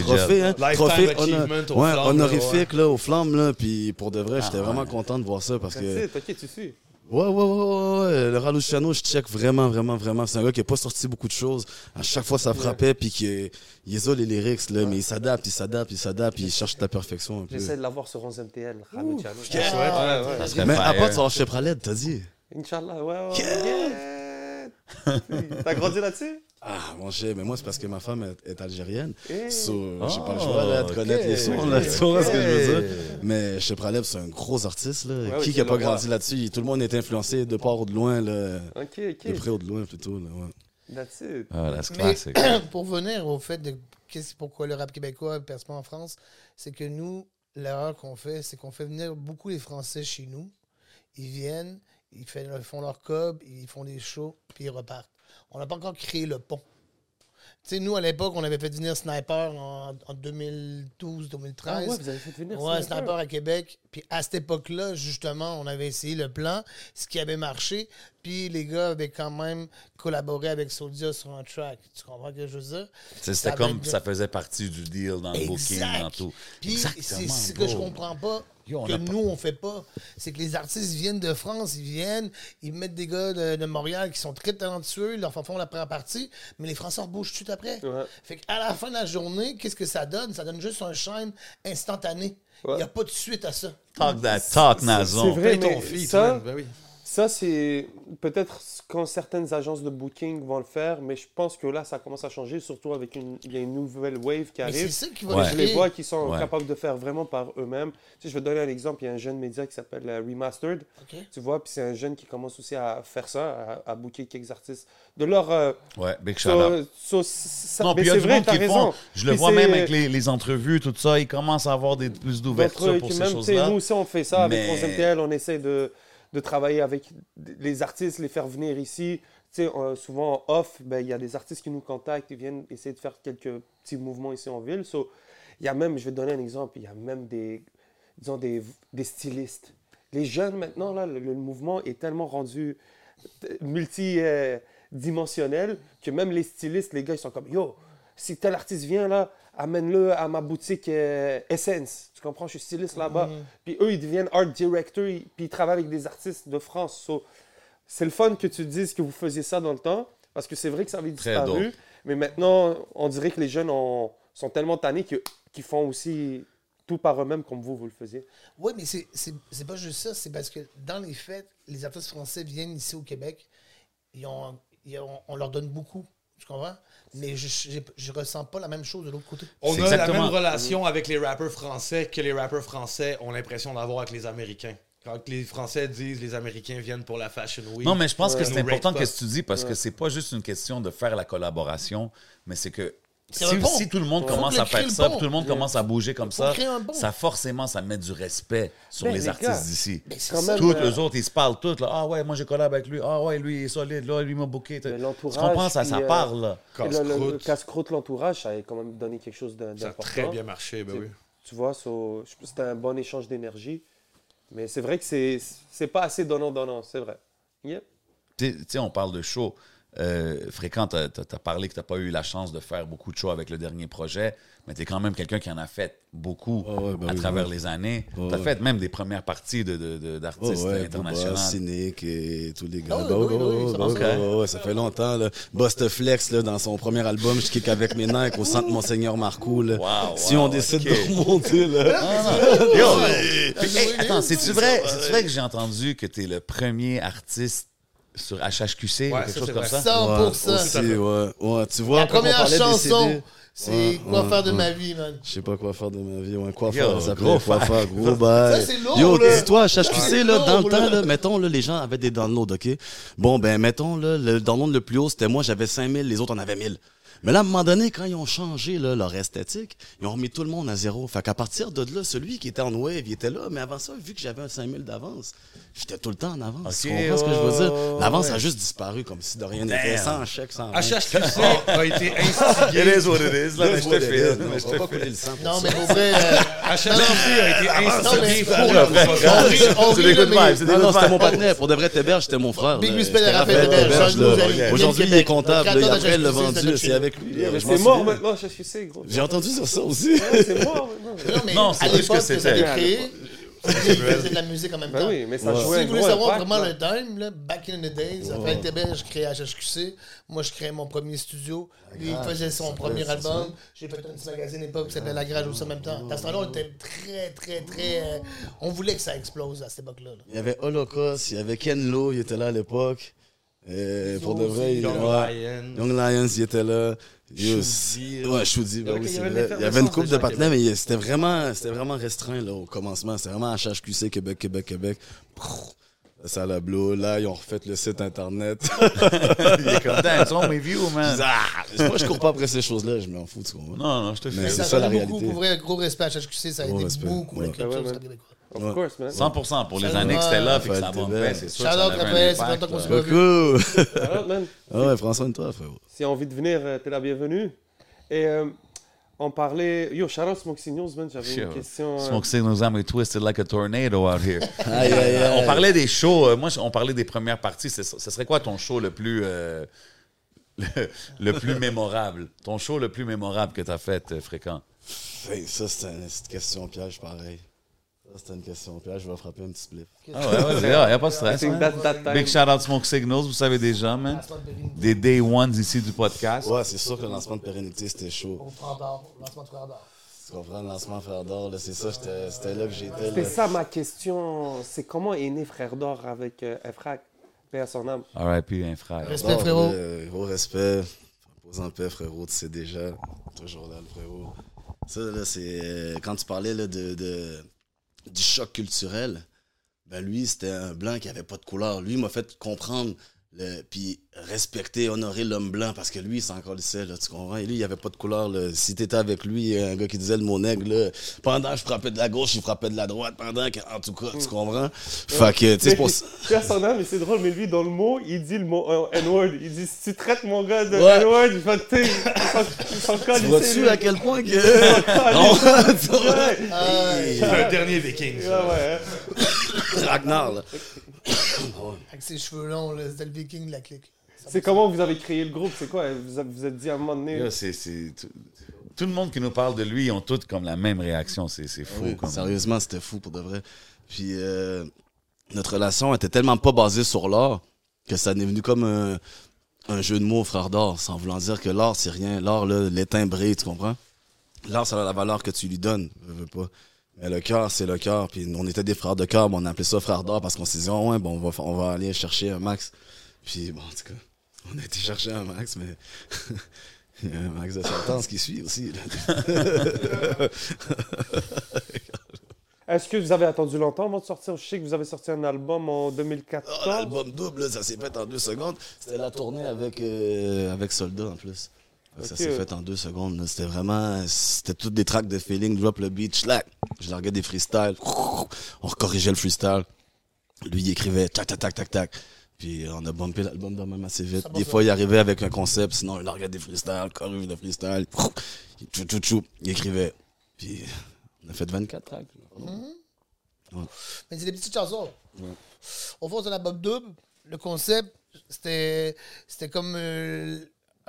trophée, hein. Lifetime Trophée honor- ouais, honorifique, là, aux flammes, là. Puis pour de vrai, j'étais Ah, vraiment ouais. content de voir ça parce que. Ok, tu suis. Ouais, ouais, ouais, ouais, ouais. Le Raluciano, je check vraiment, vraiment, vraiment. C'est un gars qui a pas sorti beaucoup de choses. À chaque fois, ça frappait, puis qu'il il isole les lyrics, là, mais il s'adapte, il s'adapte, il s'adapte, puis il cherche la perfection un peu. J'essaie de l'avoir sur 11 MTL, Raluciano. Quel chouette. Ouais, ouais. Mais à part de savoir chez Praled, t'as dit. Inch'Allah, ouais, ouais. ouais. T'as grandi là-dessus? Ah, mon cher, mais moi, c'est parce que ma femme est, est algérienne. Eh. So, j'ai pas le choix là, de connaître les sons, là, tu vois ce que je veux dire. Ok. Mais chez Praled, c'est un gros artiste, là. Ouais, qui oui, qui c'est a pas grandi là-dessus? Tout le monde est influencé de part ou de loin, là. Ok, De près ou de loin, plutôt, là, ouais. That's it. Ah, that's Mais classic. pour venir au fait de pourquoi le rap québécois perce pas en France, c'est que nous, l'erreur qu'on fait, c'est qu'on fait venir beaucoup les Français chez nous. Ils viennent, ils font leur cob, ils font des shows, puis ils repartent. On n'a pas encore créé le pont. Tu sais, nous, à l'époque, on avait fait venir Sniper en, en 2012-2013. Ah ouais, vous avez fait venir Ouais, Sniper. Sniper à Québec. Puis à cette époque-là, justement, on avait essayé le plan, ce qui avait marché. Puis les gars avaient quand même collaboré avec Soldier sur un track. Tu comprends ce que je veux dire? C'était avait comme ça faisait partie du deal dans le booking, Exact. dans tout. Puis c'est ce que je comprends pas. Yo, que pas- nous, on fait pas. C'est que les artistes viennent de France, ils viennent, ils mettent des gars de, de Montréal qui sont très talentueux, ils leur font la première partie, mais les Français bougent tout de suite après. Ouais. Fait qu'à la fin de la journée, qu'est-ce que ça donne? Ça donne juste un shine instantané. Il Ouais. n'y a pas de suite à ça. Talk that talk, Nazon. C'est vrai, Paye ton ça. Ben oui. Ça, c'est peut-être quand certaines agences de booking vont le faire, mais je pense que là, ça commence à changer, surtout avec une, il y a une nouvelle wave qui Mais c'est arrive. ça qui va Ouais. Je les vois qui sont Ouais. capables de faire vraiment par eux-mêmes. Tu sais, je vais te donner un exemple. Il y a un jeune média qui s'appelle euh, Remastered. Tu vois, puis c'est un jeune qui commence aussi à faire ça, à, à booker quelques artistes. De leur. euh, Ouais, big so- so- ça- Non, mais puis il y a c'est vrai, t'as qui raison. font. Je le Puis vois même avec les, les entrevues, tout ça. Ils commencent à avoir des, plus d'ouverture pour ces choses-là. Nous aussi, on fait ça avec Mais- 11MTL. On essaie de, de travailler avec les artistes, les faire venir ici. Tu sais, euh, souvent en off, ben, il y a des artistes qui nous contactent, ils viennent essayer de faire quelques petits mouvements ici en ville. Il y a même, je vais te donner un exemple, il y a même des, disons, des, des stylistes. Les jeunes maintenant, là, le, le mouvement est tellement rendu multidimensionnel que même les stylistes, les gars, ils sont comme Yo, si tel artiste vient là, amène-le à ma boutique euh, Essence. Tu comprends? Je suis styliste là-bas. Puis eux, ils deviennent art director, ils- puis ils travaillent avec des artistes de France. So, c'est le fun que tu dises que vous faisiez ça dans le temps, parce que c'est vrai que ça avait disparu. Mais maintenant, on dirait que les jeunes ont- sont tellement tannés que- qu'ils font aussi tout par eux-mêmes comme vous, vous le faisiez. Oui, mais c'est- c'est c'est pas juste ça. C'est parce que dans les faits, les artistes français viennent ici au Québec. Ils ont, ils ont- on leur donne beaucoup. Tu comprends? Mais je, je, je ressens pas la même chose de l'autre côté. On a la même relation avec les rappeurs français que les rappeurs français ont l'impression d'avoir avec les Américains. Quand les Français disent les Américains viennent pour la Fashion Week. Non, mais je pense que c'est nous important que ce que tu dis parce que c'est pas juste une question de faire la collaboration, mais c'est que si, tout le monde commence à faire ça, tout le monde commence à bouger comme ça, ça forcément, ça met du respect sur Ben, les, les artistes d'ici. Mais c'est Quand ça. même, Tous euh, les autres, ils se parlent tous. Là. Ah ouais, moi j'ai collab avec lui. Ah ouais, lui il est solide. Là, lui il m'a booké. Tu comprends? Ça? Ça euh, parle. Le- Casse-croûte. l'entourage, ça a quand même donné quelque chose de- Ça a d'important. très bien marché, ben Tu- oui. Tu vois, so, c'était un bon échange d'énergie. Mais c'est vrai que c'est pas assez donnant-donnant, c'est vrai. Yep. Tu sais, on parle de show. Euh, fréquent, tu as, parlé que tu n'as pas eu la chance de faire beaucoup de shows avec le dernier projet, mais tu es quand même quelqu'un qui en a fait beaucoup Ah ouais, ben à oui, travers ouais. les années. Ouais, tu as ouais. fait même des premières parties de, de- de- Oh, d'artistes ouais, internationaux. Cynic et tous les gars. Ça fait longtemps. Là. Busta Flex, là, dans son premier album, je kick avec mes Nike au centre Monseigneur Marcoux. Là. Wow, si on décide de remonter, là. Yo! Ah, hey, attends, c'est-tu vrai, vrai que j'ai entendu que tu es le premier artiste sur HHQC ou quelque ça, chose comme vrai. ça? 100%. aussi, ouais. ouais. Tu vois, La première chanson, c'est Ouais, Quoi ouais, faire de ouais. ma vie, man? Je sais pas quoi faire de ma vie. Ouais, quoi Yo, faire, ça gros quoi faire. gros bail. Ça, c'est lourd, Yo, dis-toi, HHQC, là, dans le temps, là. là, mettons, là, les gens avaient des downloads, OK? Bon, ben, mettons, là, le download le plus haut, c'était moi, j'avais 5000, les autres en avaient 1000. Mais là, à un moment donné, quand ils ont changé là, leur esthétique, ils ont remis tout le monde à zéro. Fait qu'à partir de là, celui qui était en wave, il était là. Mais avant ça, vu que j'avais un 5000 d'avance, j'étais tout le temps en avance. Ok, tu comprends ce que je veux dire? L'avance ouais. a juste disparu comme si de rien n'était. Sans chèque, sans rien. HHQC a été instigé. It is what it is, là, mais je te file. Mais je te pas file. couler le sang pour Non, ça. mais pour vrai, euh, HHQC a été instigé pour le- C'est des good vibes, c'est des Non, c'était mon partenaire. Pour de vrai, Téberge, c'était mon frère. Big là. respect à Raphaël. Allier. Aujourd'hui, il est comptable. Il a le vendu. C'est C'est avec lui. Yeah, mais Je m'en c'est mort souviens. maintenant, HHQC, gros. J'ai entendu sur ça aussi. Ouais, c'est mort maintenant. Non, mais Non, c'est à l'époque que que ça c'était. avait créé, il faisait de la musique en même Ben temps. oui, mais ça Ouais. jouait Si vous voulez savoir impact, vraiment là. le time, là, back in the days, Raphaël Téberge créé HHQC. Moi, je créais mon premier studio. Lui, il faisait son premier album. J'ai fait un petit magazine époque qui s'appelait La Garage aussi en même temps. À ce temps-là, on était très, très, très. euh, on voulait que ça explose à cette époque-là. là. Il y avait Holocaust, il y avait Ken Lo, il était là à l'époque. Euh, pour de vrai, Young ouais. Lion. Young Lions, il était là. Shootzy, Ouais, Shootzy, ben Il y oui, avait c'est une vrai. Il y avait une coupe de partenaires, mais c'était vraiment, c'était vraiment restreint là, au commencement. C'était vraiment HHQC, Québec, Québec, Québec. Ça la blow. Là, ils ont refait le site internet. Il est comme, damn, it's on my view, man. Ah, moi, je cours pas après ces choses-là, je m'en fous, tu comprends? Non, non, je te file. Mais c'est ça, ça, la réalité. pour vrai, gros respect à HHQC. Ça a respect, beaucoup ouais. la culture Ouais, Of Ouais. course, man. 100% pour les années que c'était là, puis que ça bombait, Tébert. c'est sûr Shout out Raphaël, fait impact, longtemps qu'on se voit. Coucou! Alors, man, Ah ouais, soin de toi, frérot. si tu as envie de venir, euh, t'es la bienvenue. Et euh, on parlait. Yo, shout out Smoke Signals, man. J'avais une Sure. question. euh, Smoke signals I'm twisted like a tornado out here. Aïe, aïe, aïe. on parlait des shows. euh, moi, on parlait des premières parties. Ce serait quoi ton show le plus, euh, le, le plus mémorable? Ton show le plus mémorable que tu as fait, euh, Fréquent? Ça, c'est une petite question piège, pareil. C'était une question piège. Je vais frapper un petit split. Ah ouais, ouais, il n'y a pas de stress. I think hein. that, that time. Big shout out Smoke Signals, vous savez déjà, man. Des day ones ici du podcast. Ouais, c'est sûr que le lancement de pérennité, c'était chaud. Au Frère d'Or, lancement de Frère d'Or. Tu comprends, le lancement Frère d'Or, là, c'est ça, j'étais- c'était là que j'étais. Là. ça ma question. C'est comment est né Frère d'Or avec euh, Efrak, paix à son âme. R.I.P. un frère. Respect, frérot. là, Gros respect. Pose en paix, frérot, tu sais déjà. Toujours là, le frérot. Ça, là, c'est. euh, Quand tu parlais là, de, de- du choc culturel, ben lui, c'était un blanc qui avait pas de couleur. Lui, m'a fait comprendre. Le, puis respecter, honorer l'homme blanc parce que lui, il s'en colissait, là, tu comprends? Et lui, il avait pas de couleur. Là. Si t'étais avec lui, un gars qui disait le mot nègre, là, pendant que je frappais de la gauche, il frappait de la droite, pendant que, en tout cas, tu comprends? Fait que, tu sais, c'est pour ça. Âme, mais c'est drôle, mais lui, dans le mot, il dit le mot euh, N-word. Il dit si tu traites mon gars de Ouais. N-word, je vais te. Tu vois-tu à quel point que. Ouais. C'est un dernier viking, Ouais, ouais. Ragnar, là. Avec ses cheveux longs, là, c'était le viking de la clique. C'est comment vous avez créé le groupe? C'est quoi? Vous vous êtes dit à un moment donné. Là, c'est- c'est- tout, tout le monde qui nous parle de lui, ils ont tous comme la même réaction. C'est c'est fou. Oui, comme- Sérieusement, c'était fou pour de vrai. Puis euh, notre relation était tellement pas basée sur l'art que ça est venu comme un, un jeu de mots, frère d'or, sans vouloir dire que l'art, c'est rien. L'art, là, brille, tu comprends? L'art, ça a la valeur que tu lui donnes, veux, veux pas. Mais le cœur, c'est le cœur. Puis on était des frères de cœur, mais on appelait ça frère d'or parce qu'on s'est dit, oh ouais, bon, on va, on va aller chercher un max. Puis bon, en tout cas, on a été chercher un max, mais il y a un max de sentence qui suit aussi. Est-ce que vous avez attendu longtemps avant de sortir? Je sais que vous avez sorti un album en 2014. Oh, L'album double, ça s'est fait en deux secondes. C'était la tournée avec, euh, avec Soldat en plus. Ça s'est fait en deux secondes. C'était vraiment. C'était toutes des tracks de feeling. Drop le beat, schlack. Je larguais des freestyles. On corrigeait le freestyle. Lui, il écrivait tac, tac, tac, tac, tac. Puis on a bumpé l'album de même assez vite. Ça Des fois, il arrivait avec un concept, sinon il larguait des freestyles, corrige le freestyle. Tchou, tchou, tchou. Il écrivait. Puis on a fait 24 tracks. Mais c'est des petites chansons. Ouais. Au fond, c'est un album double. Le concept, c'était c'était comme euh,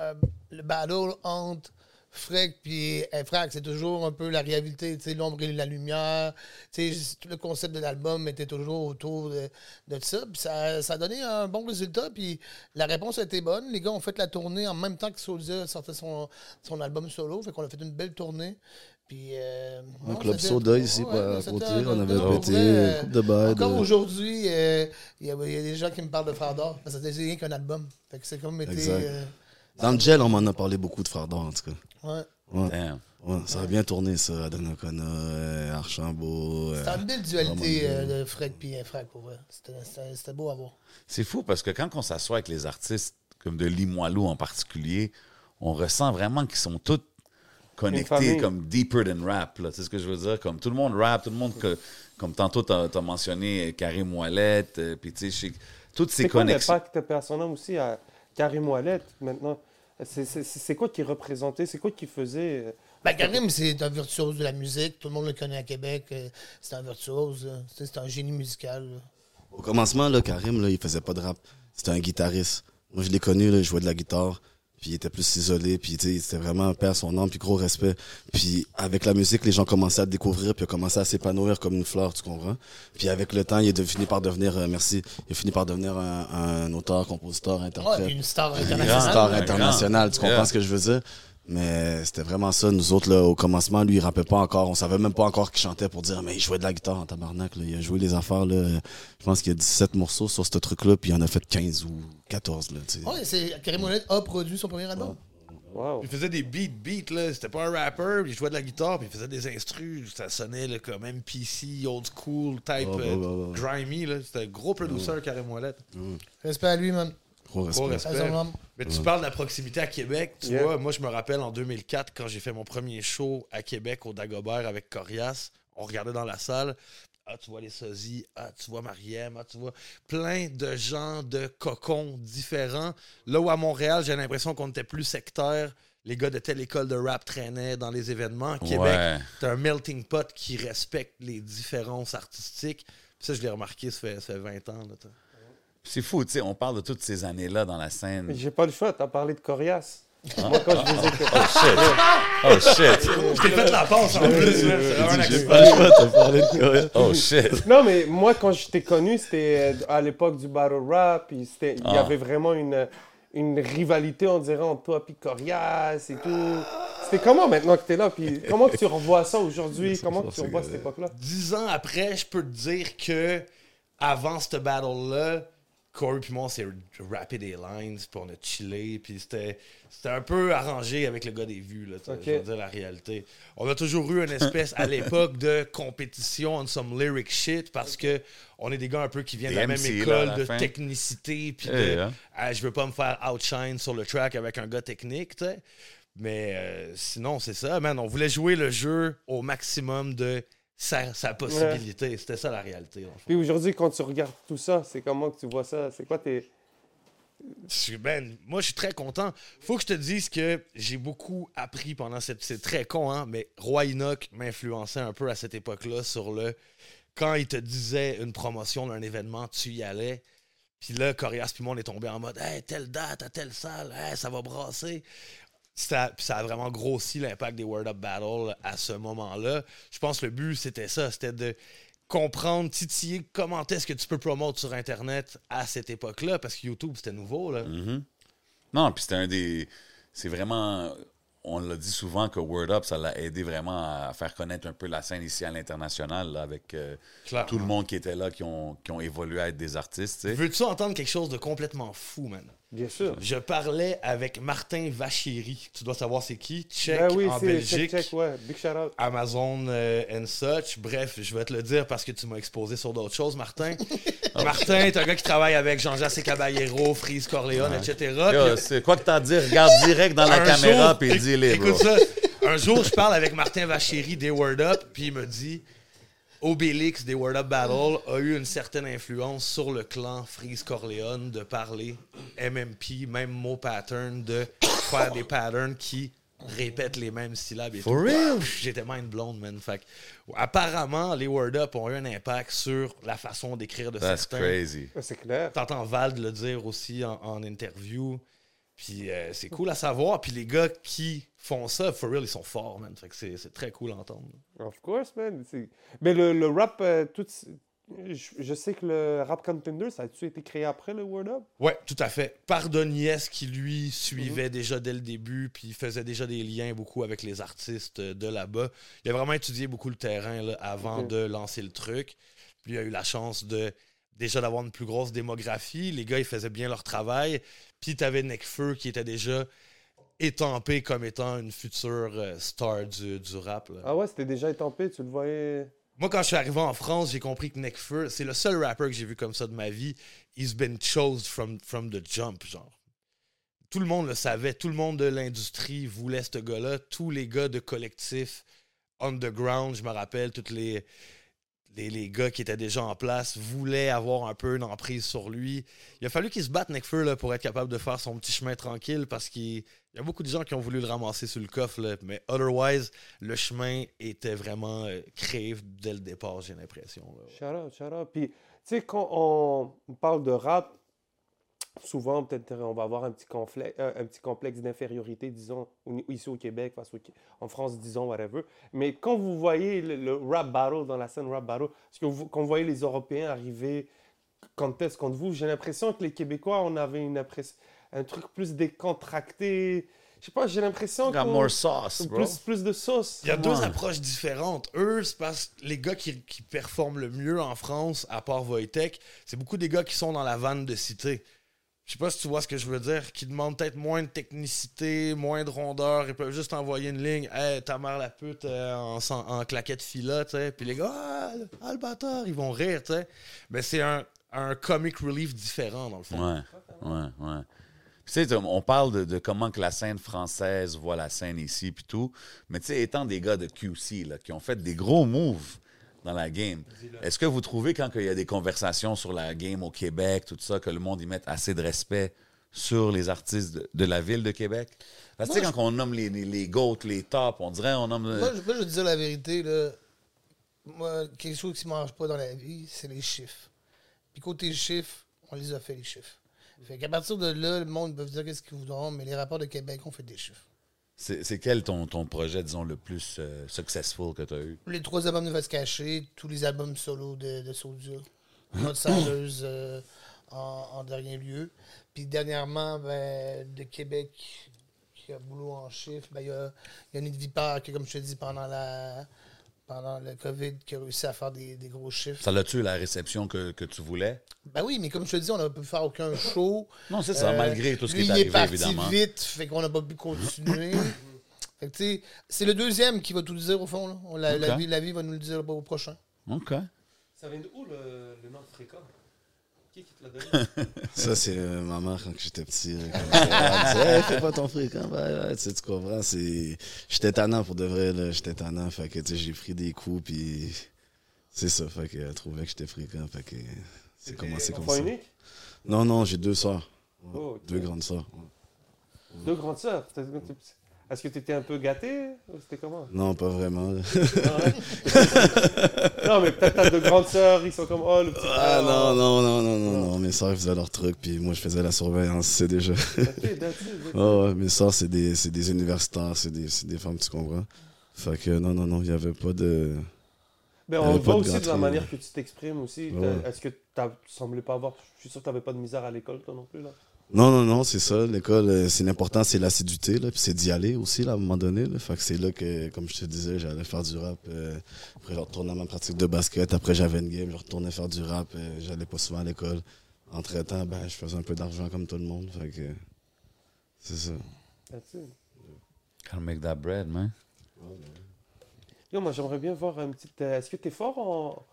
euh, le battle entre Freck puis Frack. C'est toujours un peu la réalité, tu sais, l'ombre et la lumière. Tu sais, tout le concept de l'album était toujours autour de, de ça. Puis ça, ça a donné un bon résultat. Puis la réponse a été bonne. Les gars ont fait la tournée en même temps que Soulja sortait son, son album solo. Fait qu'on a fait une belle tournée. Puis, euh, Un non, club soda ici, ouais, à côté. On avait pété, euh, coupe de bail. encore de- aujourd'hui, euh, il y, a il y a des gens qui me parlent de Frère d'Or. parce que c'est rien qu'un album. Fait que c'est comme été. Dans le gel, on m'en a parlé beaucoup de Frère d'Or, en tout cas. ouais. Ouais. Ouais, ça a bien tourné, ça, à Donnacona, euh, Archambault. euh, C'était une belle dualité euh, de Fred et Frac pour vrai. C'était- beau à voir. C'est fou parce que quand on s'assoit avec les artistes, comme de Limoilou en particulier, on ressent vraiment qu'ils sont tous connectés comme deeper than rap. là. Tu sais ce que je veux dire? Comme tout le monde rap, tout le monde, que, comme tantôt tu as, mentionné Karim Ouellette, euh, puis tu sais, toutes ces C'est quoi connexions. l'impact personnel aussi à Karim Ouellet maintenant C'est- quoi qui représentait C'est quoi qui faisait euh, Ben, Karim, c'est un virtuose de la musique. Tout le monde le connaît à Québec. euh, C'est un virtuose. C'est un génie musical. là. Au commencement, là, Karim, là, il faisait pas de rap. C'était un guitariste. Moi, je l'ai connu, là, il jouait de la guitare. Puis il était plus isolé, puis tu sais, c'était vraiment un père son âme, puis gros respect. Puis avec la musique, les gens commençaient à le découvrir, puis il a commencé à s'épanouir comme une fleur, tu comprends? Puis avec le temps, il est fini par devenir, euh, merci, il a fini par devenir un, un auteur, compositeur, interprète. une star Une internationale. star Un internationale, tu comprends Yeah. ce que je veux dire? Mais c'était vraiment ça. Nous autres, là, au commencement, lui, il rappait pas encore. On savait même pas encore qu'il chantait pour dire, mais il jouait de la guitare en tabarnak. Là. Il a joué les affaires. Là. Je pense qu'il y a 17 morceaux sur ce truc-là, puis il en a fait 15 ou 14. Là, tu sais. Ouais, c'est Karim Ouellet a produit son premier album. Wow. Il faisait des beats, beats, là. C'était pas un rapper, puis il jouait de la guitare, puis il faisait des instrus. Ça sonnait là, comme MPC, old school, type Oh, euh, bah, bah, bah. grimy, là. C'était un gros producer, Karim Ouellet. Respect à lui, man. Gros respect. Gros respect. À son homme. Mais tu parles de la proximité à Québec. Tu Yeah. vois, moi, je me rappelle en 2004, quand j'ai fait mon premier show à Québec au Dagobert avec Corias, on regardait dans la salle. Ah, tu vois les sosies. Ah, tu vois Mariem. Ah, tu vois plein de gens de cocons différents. Là où à Montréal, j'ai l'impression qu'on était plus sectaire. Les gars de telle école de rap traînaient dans les événements. À Québec, Ouais. t'as un melting pot qui respecte les différences artistiques. Puis ça, je l'ai remarqué, ça fait, ça fait 20 ans. Là, t'as. C'est fou, tu sais, on parle de toutes ces années-là dans la scène. Mais J'ai pas le choix, t'as parlé de Corias. Moi, quand je les ai Oh shit! Oh shit! Je t'ai fait la passe en plus. J'ai pas le choix, t'as parlé de Coréen. Oh shit! Non, mais moi, quand je t'ai connu, c'était euh, à l'époque du battle rap. puis c'était- Il y Ah. avait vraiment une, une rivalité, on dirait, entre toi et Corias et tout. C'était comment maintenant que t'es là? Puis comment que tu revois ça aujourd'hui? Comment que tu revois cette époque-là? Dix ans après, je peux te dire que avant cette battle-là, Corey puis moi, on s'est rappé des lines, puis on a chillé, puis c'était, c'était un peu arrangé avec le gars des vues, là, tu sais, Ok. je veux dire la réalité. On a toujours eu une espèce, à l'époque, de compétition on some lyric shit, parce que on est des gars un peu qui viennent de la même là, école la de fin. technicité, puis Eh, de, hein. ah, je veux pas me faire outshine sur le track avec un gars technique, tu sais. Mais euh, sinon, c'est ça, man. On voulait jouer le jeu au maximum de sa, sa possibilité. C'était ça la réalité. Puis aujourd'hui, quand tu regardes tout ça, c'est comment que tu vois ça? C'est quoi tes... Ben, moi, je suis très content. Faut que je te dise que j'ai beaucoup appris pendant cette. C'est très con, hein, mais Roy Enoch m'influençait un peu à cette époque-là sur le. Quand il te disait une promotion d'un événement, tu y allais. Puis là, Corias puis moi, on est tombé en mode Hey, telle date, à telle salle, hey, ça va brasser. Ça, ça a vraiment grossi l'impact des Word Up Battle à ce moment-là. Je pense que le but, c'était ça. C'était de comprendre, titiller comment est-ce que tu peux promouvoir sur Internet à cette époque-là, parce que YouTube, c'était nouveau. Là. Mhm. Non, puis c'était un des. C'est vraiment. on l'a dit souvent que Word Up, ça l'a aidé vraiment à faire connaître un peu la scène ici à l'international, avec euh, tout le monde qui était là, qui ont, qui ont évolué à être des artistes. Veux-tu entendre quelque chose de complètement fou, man? Bien sûr. Je parlais avec Martin Vachéry. Tu dois savoir c'est qui? Tchèque Ben oui, en c'est Belgique. check, check, ouais. Big shout out. Amazon euh, and such. Bref, je vais te le dire parce que tu m'as exposé sur d'autres choses, Martin. Martin est un gars qui travaille avec Jean-Jacques Caballero, Freeze Corleone, etc. Yo, c'est quoi que t'as à dire? Regarde direct dans la Un caméra jour- puis dis-les, bro. Écoute ça. Un jour, je parle avec Martin Vachéry des Word Up, puis il me dit Obélix des Word Up Battle a eu une certaine influence sur le clan Freeze Corleone de parler MMP, même mot pattern, de faire des patterns qui répètent les mêmes syllabes. Et For tout. real? J'étais mind blown, man. Fait que, apparemment, les Word Up ont eu un impact sur la façon d'écrire de That's certains. crazy. C'est clair. T'entends Vald le dire aussi en, en interview. Puis euh, c'est cool à savoir. Puis les gars qui font ça, for real, ils sont forts, man. Fait que c'est c'est très cool à entendre. Of course, man. Mais le, le rap, euh, tout... je, je sais que le rap contender, ça a-tu été créé après le Word Up? Ouais, tout à fait. Pardonies qui lui suivait déjà dès le début, puis faisait déjà des liens beaucoup avec les artistes de là-bas. Il a vraiment étudié beaucoup le terrain là, avant Ok. de lancer le truc. Puis il a eu la chance de déjà d'avoir une plus grosse démographie. Les gars, ils faisaient bien leur travail. Puis t'avais Nekfeu qui était déjà étampé comme étant une future euh, star du, du rap. là. Ah ouais, c'était déjà étampé, tu le voyais... Moi, quand je suis arrivé en France, j'ai compris que Nekfeu, c'est le seul rappeur que j'ai vu comme ça de ma vie. He's been chose from, from the jump, genre. Tout le monde le savait, tout le monde de l'industrie voulait ce gars-là. Tous les gars de collectifs underground, je me rappelle, tous les, les, gars qui étaient déjà en place voulaient avoir un peu une emprise sur lui. Il a fallu qu'il se batte, Nekfeu, là, pour être capable de faire son petit chemin tranquille parce qu'il il y a beaucoup de gens qui ont voulu le ramasser sur le coffre, là, mais otherwise, le chemin était vraiment euh, dès le départ, j'ai l'impression. shout out. Puis, tu sais, quand on parle de rap, souvent, peut-être, on va avoir un petit, euh, un petit complexe d'infériorité, disons, ici au Québec, face au, Qué- en France, disons, whatever. Mais quand vous voyez le, le rap battle, dans la scène rap battle, parce que vous, quand vous voyez les Européens arriver contest contre vous, j'ai l'impression que les Québécois, on avait une un truc plus décontracté. Je sais pas, j'ai l'impression more sauce, bro. plus, plus de sauce. Il y a deux approches différentes. Eux, c'est parce que les gars qui, qui performent le mieux en France, à part Voitech, c'est beaucoup des gars qui sont dans la vanne de cité. Je sais pas si tu vois ce que je veux dire, qui demandent peut-être moins de technicité, moins de rondeur. Ils peuvent juste envoyer une ligne. Hey, ta mère la pute euh, en, en claquette fila, tu sais. Puis les gars, ah, le- ah, le bâtard, ils vont rire, tu sais. Mais c'est un, un comic relief différent, dans le fond. Ouais, ouais, ouais. Tu sais, on parle de, de comment que la scène française voit la scène ici puis tout, mais tu sais, étant des gars de QC là, qui ont fait des gros moves dans la game, est-ce que vous trouvez quand il y a des conversations sur la game au Québec, tout ça, que le monde y mette assez de respect sur les artistes de, de la ville de Québec? Parce que tu sais, Moi, quand on nomme les, les, les GOAT, les tops, on dirait on nomme... Moi, je, moi, je veux te dire la vérité, là. Moi, quelque chose qui ne mange pas dans la vie, c'est les chiffres. Puis côté chiffres, on les a fait, les chiffres. Fait qu'à partir de là, le monde peut dire qu'est-ce qu'ils voudront, mais les rapports de Québec ont fait des chiffres. C'est quel ton, ton projet, disons, le plus euh, successful que tu as eu? Les trois albums de Vas Caché, tous les albums solo de, de Soulja, Notre Sanders euh, en, en dernier lieu. Puis dernièrement, ben, de Québec, qui a boulot en chiffres, ben, il y a Yannick Vipard qui, comme je te dis, pendant la pendant le COVID, qui a réussi à faire des, des gros chiffres. Ça l'a-tu la réception que, que tu voulais? Ben oui, mais comme je te dis, on n'a pas pu faire aucun show. Non, c'est ça, Euh, malgré tout ce qui est il arrivé, parti évidemment. vite, fait qu'on n'a pas pu continuer. fait que, c'est le deuxième qui va tout dire, au fond. Là. La, la vie, la vie va nous le dire au prochain. OK. Ça vient d'où le, le nom de fréquent? Qui te l'a donné? Ça, c'est euh, ma mère quand j'étais petit. elle me disait, Hey, fais pas ton fréquent. Ben, ouais, tu sais, tu comprends. J'étais tannant pour de vrai. J'étais tannant. Fait que, tu sais, j'ai pris des coups. Puis c'est ça. Fait qu'elle trouvait que j'étais fréquent. Fait que c'est commencé comme ça. unique? Non, non, j'ai deux sœurs. Ouais, Oh, ok. Deux grandes sœurs. ouais. Deux grandes. T'as- Est-ce que tu étais un peu gâté C'était comment? Non, pas vraiment. là. Non, mais peut-être t'as deux grandes sœurs, ils sont comme oh le petit Ah non, non, non, non, non, non. Mes sœurs faisaient leur truc. Puis moi, je faisais la surveillance. C'est déjà. Ok, it. Ouais, mes sœurs, c'est des, c'est des universitaires, c'est des, c'est des femmes, tu comprends? Fait que non, non, non, il n'y avait pas de. Ben, Il y on voit de aussi de la manière que tu t'exprimes aussi. Ouais. Est-ce que t'as- tu semblais pas avoir. Je suis sûr que t'avais pas de misère à l'école, toi non plus, là? Non, non, non, c'est ça. L'école, euh, c'est l'important, c'est l'assiduité, là, puis c'est d'y aller aussi, là, à un moment donné. Là. Fait que c'est là que, comme je te disais, j'allais faire du rap. euh, après, je retournais à ma pratique de basket. Après, j'avais une game, je retournais faire du rap. euh, j'allais pas souvent à l'école. Entre-temps, ben, je faisais un peu d'argent comme tout le monde. Fait que, c'est ça. That's it. Gotta make that bread, man. Yo, moi, j'aimerais bien voir un petit. Est-ce que tu es fort en,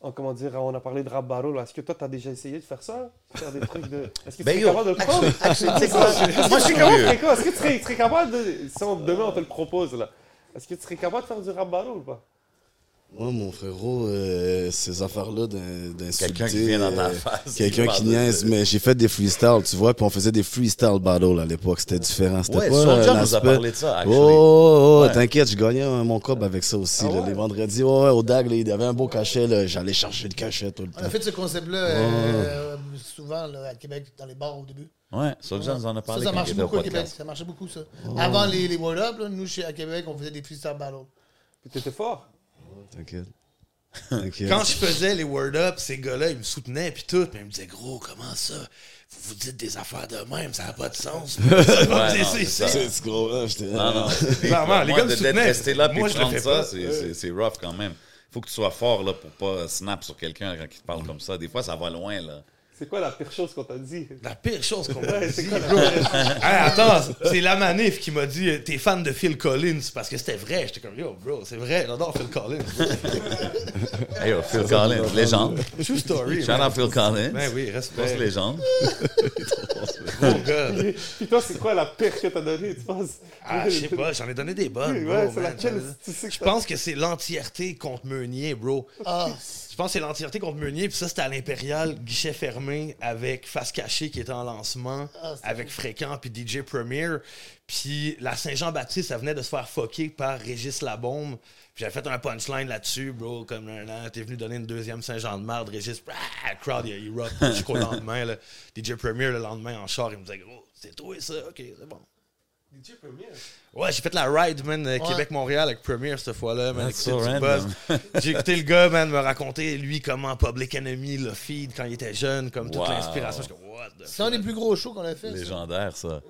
en. Comment dire On a parlé de rap battle. Est-ce que toi, tu as déjà essayé de faire ça? Faire des trucs de. Est-ce que tu Ben, serais yo, capable de le prendre? Moi, je suis capable. Est-ce que tu serais, tu serais capable de. Si on, demain, on te le propose, là. Est-ce que tu serais capable de faire du rap battle ou pas? Moi, mon frérot, euh, ces affaires-là d'in- d'insulter... Quelqu'un qui vient dans ta euh, face. Quelqu'un qui niaise, mais j'ai fait des freestyles, tu vois, puis on faisait des freestyle battles à l'époque, c'était différent. C'était Ouais, pas nous a parlé de ça, actually. Oh, oh, oh, Ouais. t'inquiète, je gagnais mon cob avec ça aussi. Ah là, ouais? les vendredis, ouais, ouais, au DAG, là, il y avait un beau cachet, là, j'allais chercher le cachet tout le On a temps. fait ce concept-là euh, souvent là, à Québec, dans les bars au début. Ouais, Soulja nous en a parlé ça marchait au beaucoup à Québec. Ça marchait beaucoup, ça. Avant les, les World Up, là, nous, chez, à Québec, on faisait des freestyle battles. Puis t'étais fort. T'inquiète. Quand je faisais les Word Up, ces gars-là, ils me soutenaient puis tout, mais ils me disaient gros, comment ça? Vous vous dites des affaires de même, ça n'a pas de sens. Ouais, C'est- gros, hein, j'étais- Non, non. Clairement, les gars me soutenaient. resté là puis Moi, je le prendre fais ça, pas. c'est- rough quand même. Faut que tu sois fort là, pour pas snap sur quelqu'un quand il te parle comme ça. Des fois, ça va loin. là. C'est quoi la pire chose qu'on t'a dit? La pire chose qu'on m'a Ouais, c'est dit, quoi la bro. Hey, attends, c'est la manif qui m'a dit euh, T'es fan de Phil Collins parce que c'était vrai. J'étais comme Yo, bro, c'est vrai, j'adore Phil Collins. Hey, yo, Phil Collins, légende. True story. Shout out Phil Collins. Ben oui, Grosse respect. légende. Gros gars. Puis toi, c'est quoi la pire que t'as donnée, tu penses? Ah, je sais pas, j'en ai donné des bonnes. Ouais, bro, c'est man. laquelle tu sais que Je pense que c'est l'entièreté contre Meunier, bro. Ah, Je pense que c'est l'entièreté contre Meunier, puis ça, c'était à l'Impérial, guichet fermé, avec Face Cachée qui était en lancement, Ah, avec Fréquent, puis DJ Premier. Puis la Saint-Jean-Baptiste, ça venait de se faire fucker par Régis Labombe. Puis j'avais fait un punchline là-dessus, bro, comme un an. T'es venu donner une deuxième Saint-Jean de marde, Régis, ah, crowd, il il rock jusqu'au lendemain. Là. DJ Premier, le lendemain, en char, il me disait, gros, c'est toi ça, ok, c'est bon. DJ Premier. Ouais, j'ai fait la ride, man, euh, Québec-Montréal avec Premier cette fois-là, man. J'ai écouté le gars, man, me raconter, lui, comment Public Enemy le feed quand il était jeune, comme toute Wow. l'inspiration. C'est un des plus gros shows qu'on a fait. ça. Légendaire, ça.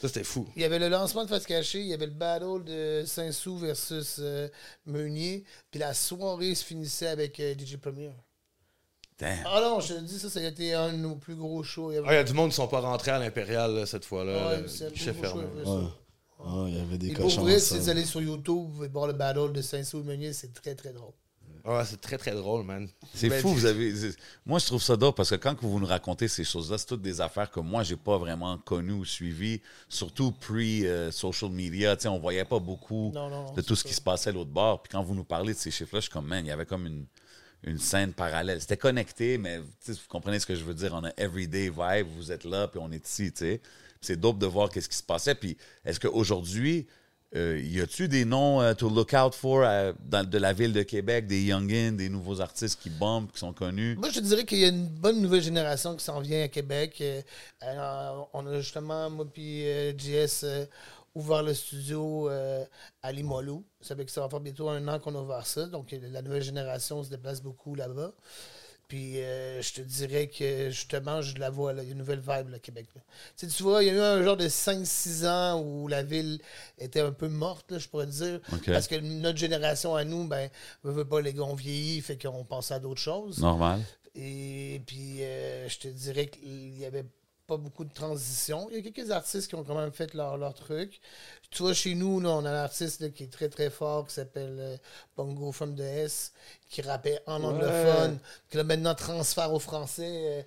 Ça, c'était fou. Il y avait le lancement de Face Cachée, il y avait le battle de Saint-Sou versus euh, Meunier, puis la soirée se finissait avec euh, DJ Premier. Damn. Ah non, je te dis, ça, ça a été un de nos plus gros shows. Il y avait- Ah, il y a du monde qui sont pas rentrés à l'Impérial cette fois-là. Ouais, le fermé. il y avait ça. Ah, il y avait des Et pour cochons vrai, si vous allez sur YouTube, vous pouvez voir le battle de Saint-Sou et Meunier, c'est très très drôle. Ouais, c'est très très drôle, man. C'est Ben, fou, vous avez. Moi, je trouve ça dope parce que quand vous nous racontez ces choses-là, c'est toutes des affaires que moi, j'ai pas vraiment connues ou suivies, surtout pre-social media. Tu sais, on voyait pas beaucoup Non, non, non, de tout ce ça. qui se passait à l'autre bord. Puis quand vous nous parlez de ces chiffres-là, je suis comme, man, il y avait comme une, une scène parallèle. C'était connecté, mais vous comprenez ce que je veux dire. On a everyday vibe, vous êtes là, puis on est ici, tu sais. C'est dope de voir qu'est-ce qui se passait. Puis est-ce qu'aujourd'hui, euh, y a-tu des noms euh, to look out for euh, de la ville de Québec, des youngins, des nouveaux artistes qui bombent, qui sont connus? Moi, je dirais qu'il y a une bonne nouvelle génération qui s'en vient à Québec. Alors, on a justement, moi puis JS, ouvert le studio euh, à Limoilou. Ça fait que ça va faire bientôt un an qu'on a ouvert ça. Donc, la nouvelle génération se déplace beaucoup là-bas. Puis, euh, je te dirais que justement, je la vois, là, il y a une nouvelle vibe, là, Québec. là. Tu, sais, tu vois, il y a eu un genre de 5-6 ans où la ville était un peu morte, là, je pourrais dire. Parce que notre génération à nous, ben, veut, veut pas, les gars ont vieilli, fait qu'on pensait à d'autres choses. Normal. Et puis, euh, je te dirais qu'il n'y avait pas beaucoup de transition. Il y a quelques artistes qui ont quand même fait leur, leur truc. Tu vois, chez nous, là, on a un artiste là, qui est très, très fort, qui s'appelle euh, Bongo from the S, qui rappait en anglophone, qui là, maintenant transfère au français euh,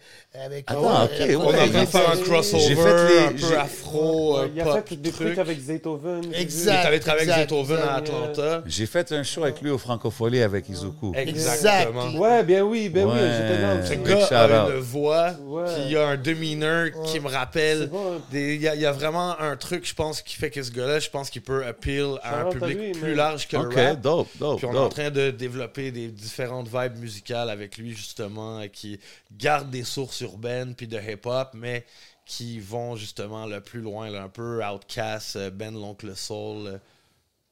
avec... La ouais. On train de faire un J'ai crossover, fait les- un peu afro, Ouais, euh, il a pop, fait des truc. trucs avec Zaytoven. vu. Il est Exact. allé travailler avec exact, Zaytoven à exact. Atlanta. J'ai fait un show avec lui au Francophonie avec Izuku. Exactement. Ouais, bien oui, ben oui, Ouais. j'étais là. Ce gars a une voix, Ouais. puis il a un demeanor qui me rappelle. Des- Il y, a- y a vraiment un truc, je pense, qui fait que ce gars-là, je pense qu'il peut appeal à un public lui, plus large que Ok, le rap. dope, dope, Puis on est en train de développer des différentes vibes musicales avec lui, justement, qui gardent des sources urbaines puis de hip-hop, mais qui vont justement le plus loin, là, un peu Outcast, euh, Ben l'Oncle Soul. euh,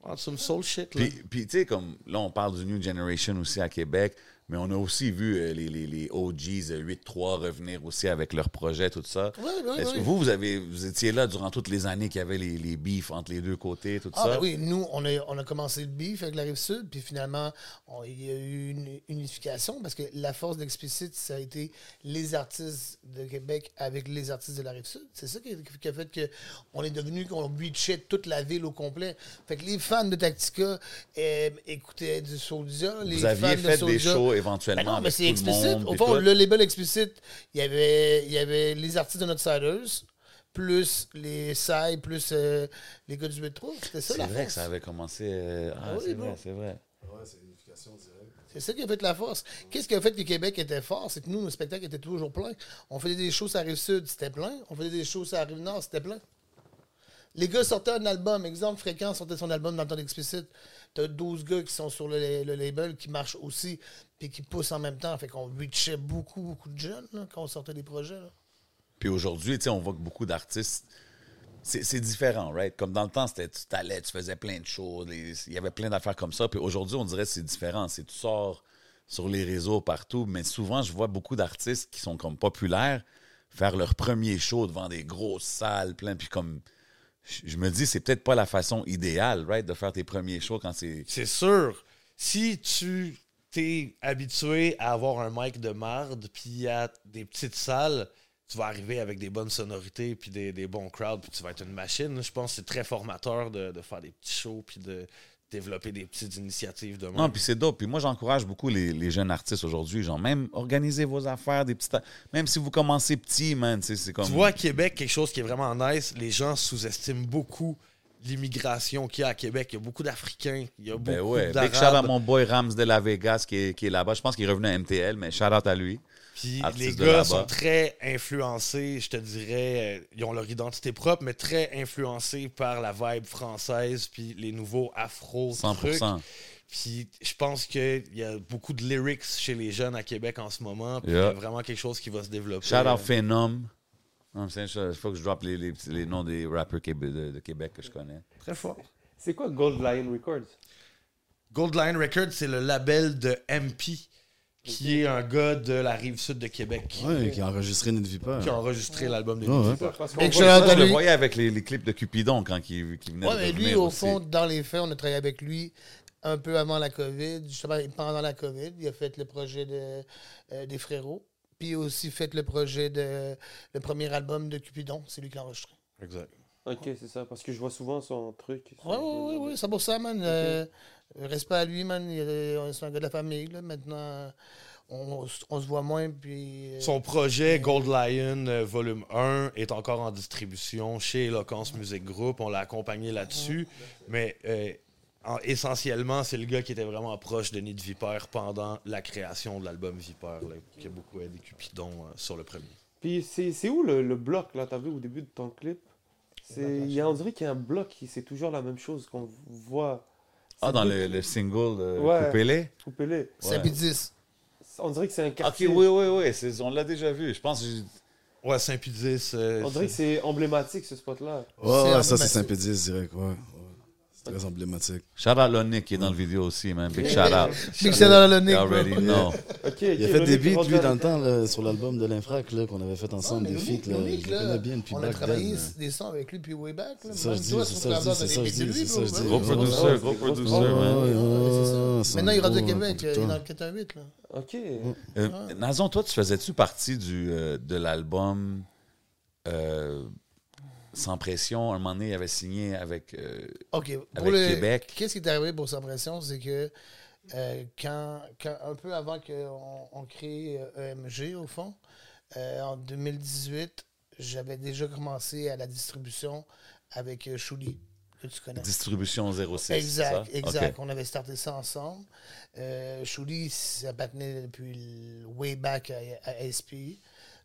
ah, some soul shit, là. Puis, puis tu sais, comme là, on parle du New Generation aussi à Québec. Mais on a aussi vu euh, les, les, les OGs euh, 8-3 revenir aussi avec leurs projets, tout ça. Oui, oui, Est-ce oui. que vous, vous, avez, vous étiez là durant toutes les années qu'il y avait les, les beefs entre les deux côtés, tout Ah, ça? ben oui, nous, on a, on a commencé le beef avec la rive sud, puis finalement, on- il y a eu une unification parce que la force d'Explicit, ça a été les artistes de Québec avec les artistes de la rive sud. C'est ça qui, qui a fait qu'on est devenu, qu'on reachait toute la ville au complet. Fait que les fans de Tactica euh, écoutaient du Soulja. Les Vous aviez fans de fait des Soulja- shows éventuellement Ben non, mais c'est explicite. Au fond, tout. le label explicite, il y avait, il y avait les artistes de Outsiders, plus les Sai, plus euh, les gars du métro. C'était ça C'est la vrai que ça avait commencé. euh, ah, Ah oui, c'est bon. vrai, c'est vrai. C'est ça qui a fait la force. Qu'est-ce qui a fait que Québec était fort? C'est que nous, nos spectacles étaient toujours pleins. On faisait des shows sur la rive sud, c'était plein. On faisait des shows sur la rive nord, c'était plein. Les gars sortaient un album. Exemple, Fréquence sortait son album dans le temps explicite. T'as 12 gars qui sont sur le, label qui marchent aussi puis qui poussent en même temps. Fait qu'on reachait beaucoup, beaucoup de jeunes quand on sortait des projets. Puis aujourd'hui, tu sais, on voit que beaucoup d'artistes. C'est différent, right? Comme dans le temps, c'était tu t'allais, tu faisais plein de choses. Il y avait plein d'affaires comme ça. Puis aujourd'hui, on dirait que c'est différent. Tu sors sur les réseaux partout. Mais souvent, je vois beaucoup d'artistes qui sont comme populaires faire leur premier show devant des grosses salles, plein. Puis comme. Je me dis, c'est peut-être pas la façon idéale, right? De faire tes premiers shows quand c'est. C'est sûr. Si tu t'es habitué à avoir un mic de marde, puis à des petites salles, tu vas arriver avec des bonnes sonorités, puis des, des bons crowds, puis tu vas être une machine. Je pense que c'est très formateur de, de faire des petits shows, puis de développer des petites initiatives de même. Non, puis c'est dope. Puis moi, j'encourage beaucoup les, les jeunes artistes aujourd'hui. Genre, même organiser vos affaires, des petites. Même si vous commencez petit, man, c'est comme. Tu vois, à Québec, quelque chose qui est vraiment nice, les gens sous-estiment beaucoup l'immigration qu'il y a à Québec. Il y a beaucoup d'Africains, il y a Ben beaucoup ouais. d'Arabes. Big shout à mon boy Rams de la Vegas qui est, qui est là-bas. Je pense qu'il est revenu à MTL, mais shout out à lui. Puis les gars sont très influencés, je te dirais, euh, ils ont leur identité propre, mais très influencés par la vibe française, puis les nouveaux afro 100%. Puis je pense qu'il y a beaucoup de lyrics chez les jeunes à Québec en ce moment, puis il y a vraiment quelque chose qui va se développer. Shout euh, out Phenom. Il faut que je drop les, les, les noms des rappers québé- de, de Québec que je connais. Très fort. C'est quoi Gold Lion Records? Goldline Records, c'est le label de MP, qui est un gars de la rive sud de Québec, Ouais, qui a enregistré Notre Vipère. qui a enregistré l'album de out Ça, à je le voyais avec les, les clips de Cupidon quand il, qu'il venait Ouais, de mais lui, au aussi. fond, dans les faits, on a travaillé avec lui un peu avant la COVID, justement pendant la COVID. Il a fait le projet de, euh, des Frérots. Puis il a aussi fait le projet de le premier album de Cupidon. C'est lui qui l'a enregistré. Exact. Ok, c'est ça. Parce que je vois souvent son truc. Ouais, ouais, ouais, ouais, c'est pour ça, man. Euh, respect à lui, man. Il est- C'est un gars de la famille, là. Maintenant, on, on se voit moins, puis... euh, Son projet Gold Lion euh, volume 1 est encore en distribution chez Eloquence Music Group. On l'a accompagné là-dessus. Mais euh, en- essentiellement, c'est le gars qui était vraiment proche de Nid Viper pendant la création de l'album Viper, là, qui a beaucoup aidé Cupidon euh, sur le premier. Puis c'est où le, le bloc, là, t'as vu au début de ton clip? Il y a, on dirait qu'il y a un bloc, qui- c'est toujours la même chose qu'on voit. Ah, dans le, le single de Ouais. Coupé-les? Coupez-les. C'est un P10. On dirait que c'est un Ok, quartier. oui, oui, oui. c'est- On l'a déjà vu. Je pense que Ouais, Saint-Pudis. euh, On dirait que c'est- emblématique, ce spot-là. Ouais, C'est ouais, ça, c'est Saint-Pédis direct. Ouais, ouais. Très emblématique. Shout out Lonick qui est dans le vidéo aussi, man. Big shout out. Big shout out Lonick, already know. Ok, Il a fait des beats, lui, dans le temps, là, sur l'album de l'Infrac, qu'on avait fait ensemble, Ah, mais des feats, là. Je connais bien depuis On a travaillé des sons avec lui, puis way back. C'est ça, je dis, c'est ça, je dis, c'est ça, je. Gros producer, gros producer, man. Maintenant, il est rendu à gros Québec. Il est dans le 418. Là. Ok. Euh, Nazon, toi, tu faisais-tu partie du, euh, de l'album euh, Sans Pression? Un moment donné, il avait signé avec, euh, OK. Pour avec le- Québec. Qu'est-ce qui est arrivé pour Sans Pression, c'est que euh, quand, quand- un peu avant qu'on on crée euh, EMG, au fond, euh, en 2018, j'avais déjà commencé à la distribution avec Chouli, que tu connais. Distribution 06. Exact, ça? exact. On avait starté ça ensemble. Euh, Chouli, ça patinait depuis way back à, à SP,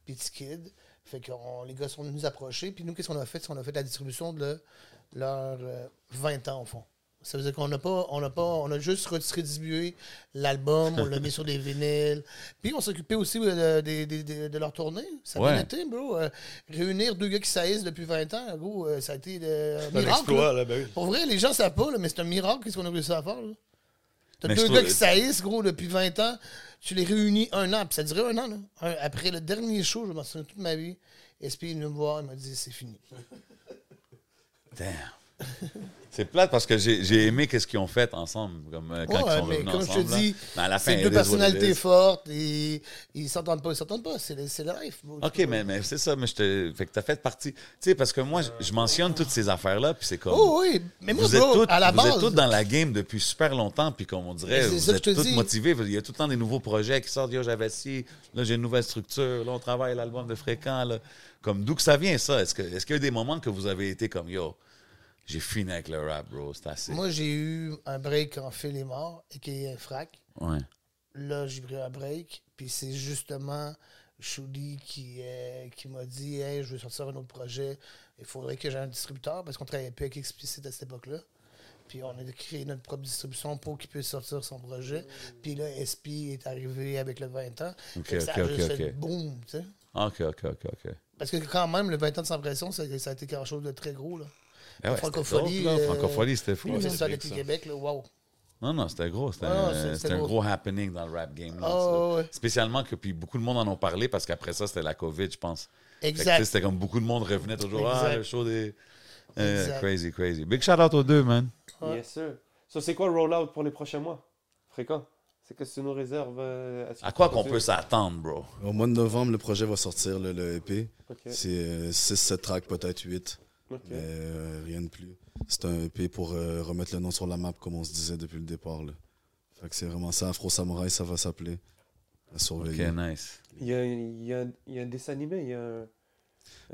Petit Kid. Fait que on- les gars sont venus nous approcher. Puis nous, qu'est-ce qu'on a fait? Qu'on a fait la distribution de leurs euh, 20 ans, au fond. Ça veut dire qu'on n'a pas, on n'a pas, on a juste redistribué l'album, on l'a mis sur des vinyles. Puis on s'occupait aussi euh, de leur tournée. Ça a Ouais. bien été, bro. Euh, réunir deux gars qui saillissent depuis 20 ans, gros, euh, ça a été euh, un miracle. exploit, là. là, ben oui. Pour vrai, les gens savent pas, là, mais c'est un miracle qu'est-ce qu'on a réussi à faire. T'as Mais deux gars qui saillissent, gros, depuis 20 ans. Tu les réunis un an, puis ça durait un an. Là. Un- après le dernier show, je m'en souviens toute ma vie. SP est venu me voir, il m'a dit c'est fini. Damn. C'est plate parce que j'ai aimé qu'est-ce qu'ils ont fait ensemble, comme euh, quand Ouais, ils sont mais revenus comme je te ensemble. là. dis, c'est deux personnalités fortes et ils s'entendent pas, ils s'entendent pas. C'est le, bro. OK, mais, mais c'est ça, mais je te. Fait que t'as fait partie. Tu sais, parce que moi, je, je mentionne toutes ces affaires-là, puis c'est comme. Oh oui, mais moi, vous êtes, toutes, à la vous êtes toutes dans la game depuis super longtemps, puis comme on dirait, vous êtes toutes dis. motivées. Il y a tout le temps des nouveaux projets qui sortent. Yo, j'avais ci, là, j'ai une nouvelle structure, là, on travaille l'album de Fréquent. Là. Comme d'où que ça vient, ça? Est-ce que- est-ce qu'il y a eu des moments que vous avez été comme, yo, j'ai fini avec le rap, bro, c'est assez. Moi, j'ai eu un break en Phil est mort, et qui est frac. Ouais. Là, j'ai pris un break. Puis c'est justement Chouli qui, euh, qui m'a dit Hey, je veux sortir un autre projet. Il faudrait que j'ai un distributeur parce qu'on travaillait plus avec Explicit à cette époque-là. Puis on a créé notre propre distribution pour qu'il puisse sortir son projet. Puis là, SP est arrivé avec le 20 ans. Ok, Fait que ça ok, a ok, juste ok. fait boum, tu sais. OK, OK, OK, OK. Parce que quand même, le 20 ans de sans pression, ça, ça a été quelque chose de très gros. Là. Ah ouais, Francophonie, euh, Francophonie, c'était fou. Festival d'été Québec, là, wow. Non, non, c'était gros. C'était Ah, un- gros. gros happening dans le rap game. là, Ah, ça. ouais. Spécialement que puis beaucoup de monde en ont parlé parce qu'après ça, c'était la COVID, je pense. Exact. C'était comme beaucoup de monde revenait toujours. Ah, Exact. le show des. Euh, crazy, crazy. Big shout out aux deux, man. Ouais. Yes, sir. So, c'est quoi le rollout pour les prochains mois? Fréquent. C'est que tu nous réserves. euh, que À quoi qu'on peut s'attendre, bro? Au mois de novembre, le projet va sortir, le, le EP. Ok. C'est 6-7 tracks, peut-être 8. Mais euh, rien de plus. C'est un EP pour euh, remettre le nom sur la map, comme on se disait depuis le départ. Là. Fait que c'est vraiment ça, Afro Samurai, ça va s'appeler. À Ok, surveiller. nice. Il y a, il y a, il y a un dessin animé. Il y a un...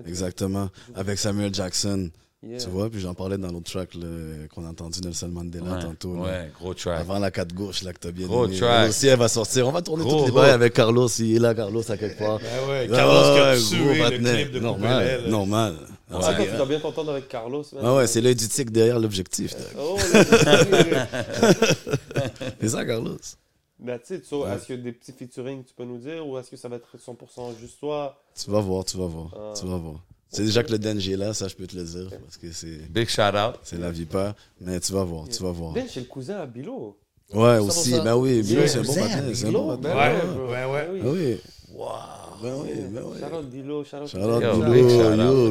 Exactement. Avec Samuel Jackson. Yeah. Tu vois, puis j'en parlais dans l'autre track là, qu'on a entendu Nelson Mandela Ouais, tantôt. là. ouais, gros track. Avant la 4 gauche, là, que t'as bien Gros aimé. track. Elle aussi, elle va sortir. On va tourner Gros, toutes les bails avec Carlos. Il est là, Carlos, à quelque part. Ben ouais, Ah Carlos qui a tué le clip de Normal, là. normal. Ah, Ouais. toi, tu dois bien t'entendre avec Carlos. Ah ouais, c'est l'œil du tigre derrière l'objectif. Oh, là, C'est ça, Carlos. That's it. So, Ouais. Est-ce qu'il y a des petits featuring, tu peux nous dire, ou est-ce que ça va être 100% juste toi? Tu vas voir, tu vas voir. Ah. Tu vas voir. C'est déjà que le danger est là, ça je peux te le dire, parce que c'est Big shout out. c'est la vipère. Mais tu vas voir, tu vas voir. Ben, j'ai le cousin à Bilo. Ouais, aussi, 100%. ben oui, Bilo, c'est un bon patin, c'est un bon patin. Ouais, ouais, ouais. Ben Ah Wow. ben oui, ben oui. Out, yo,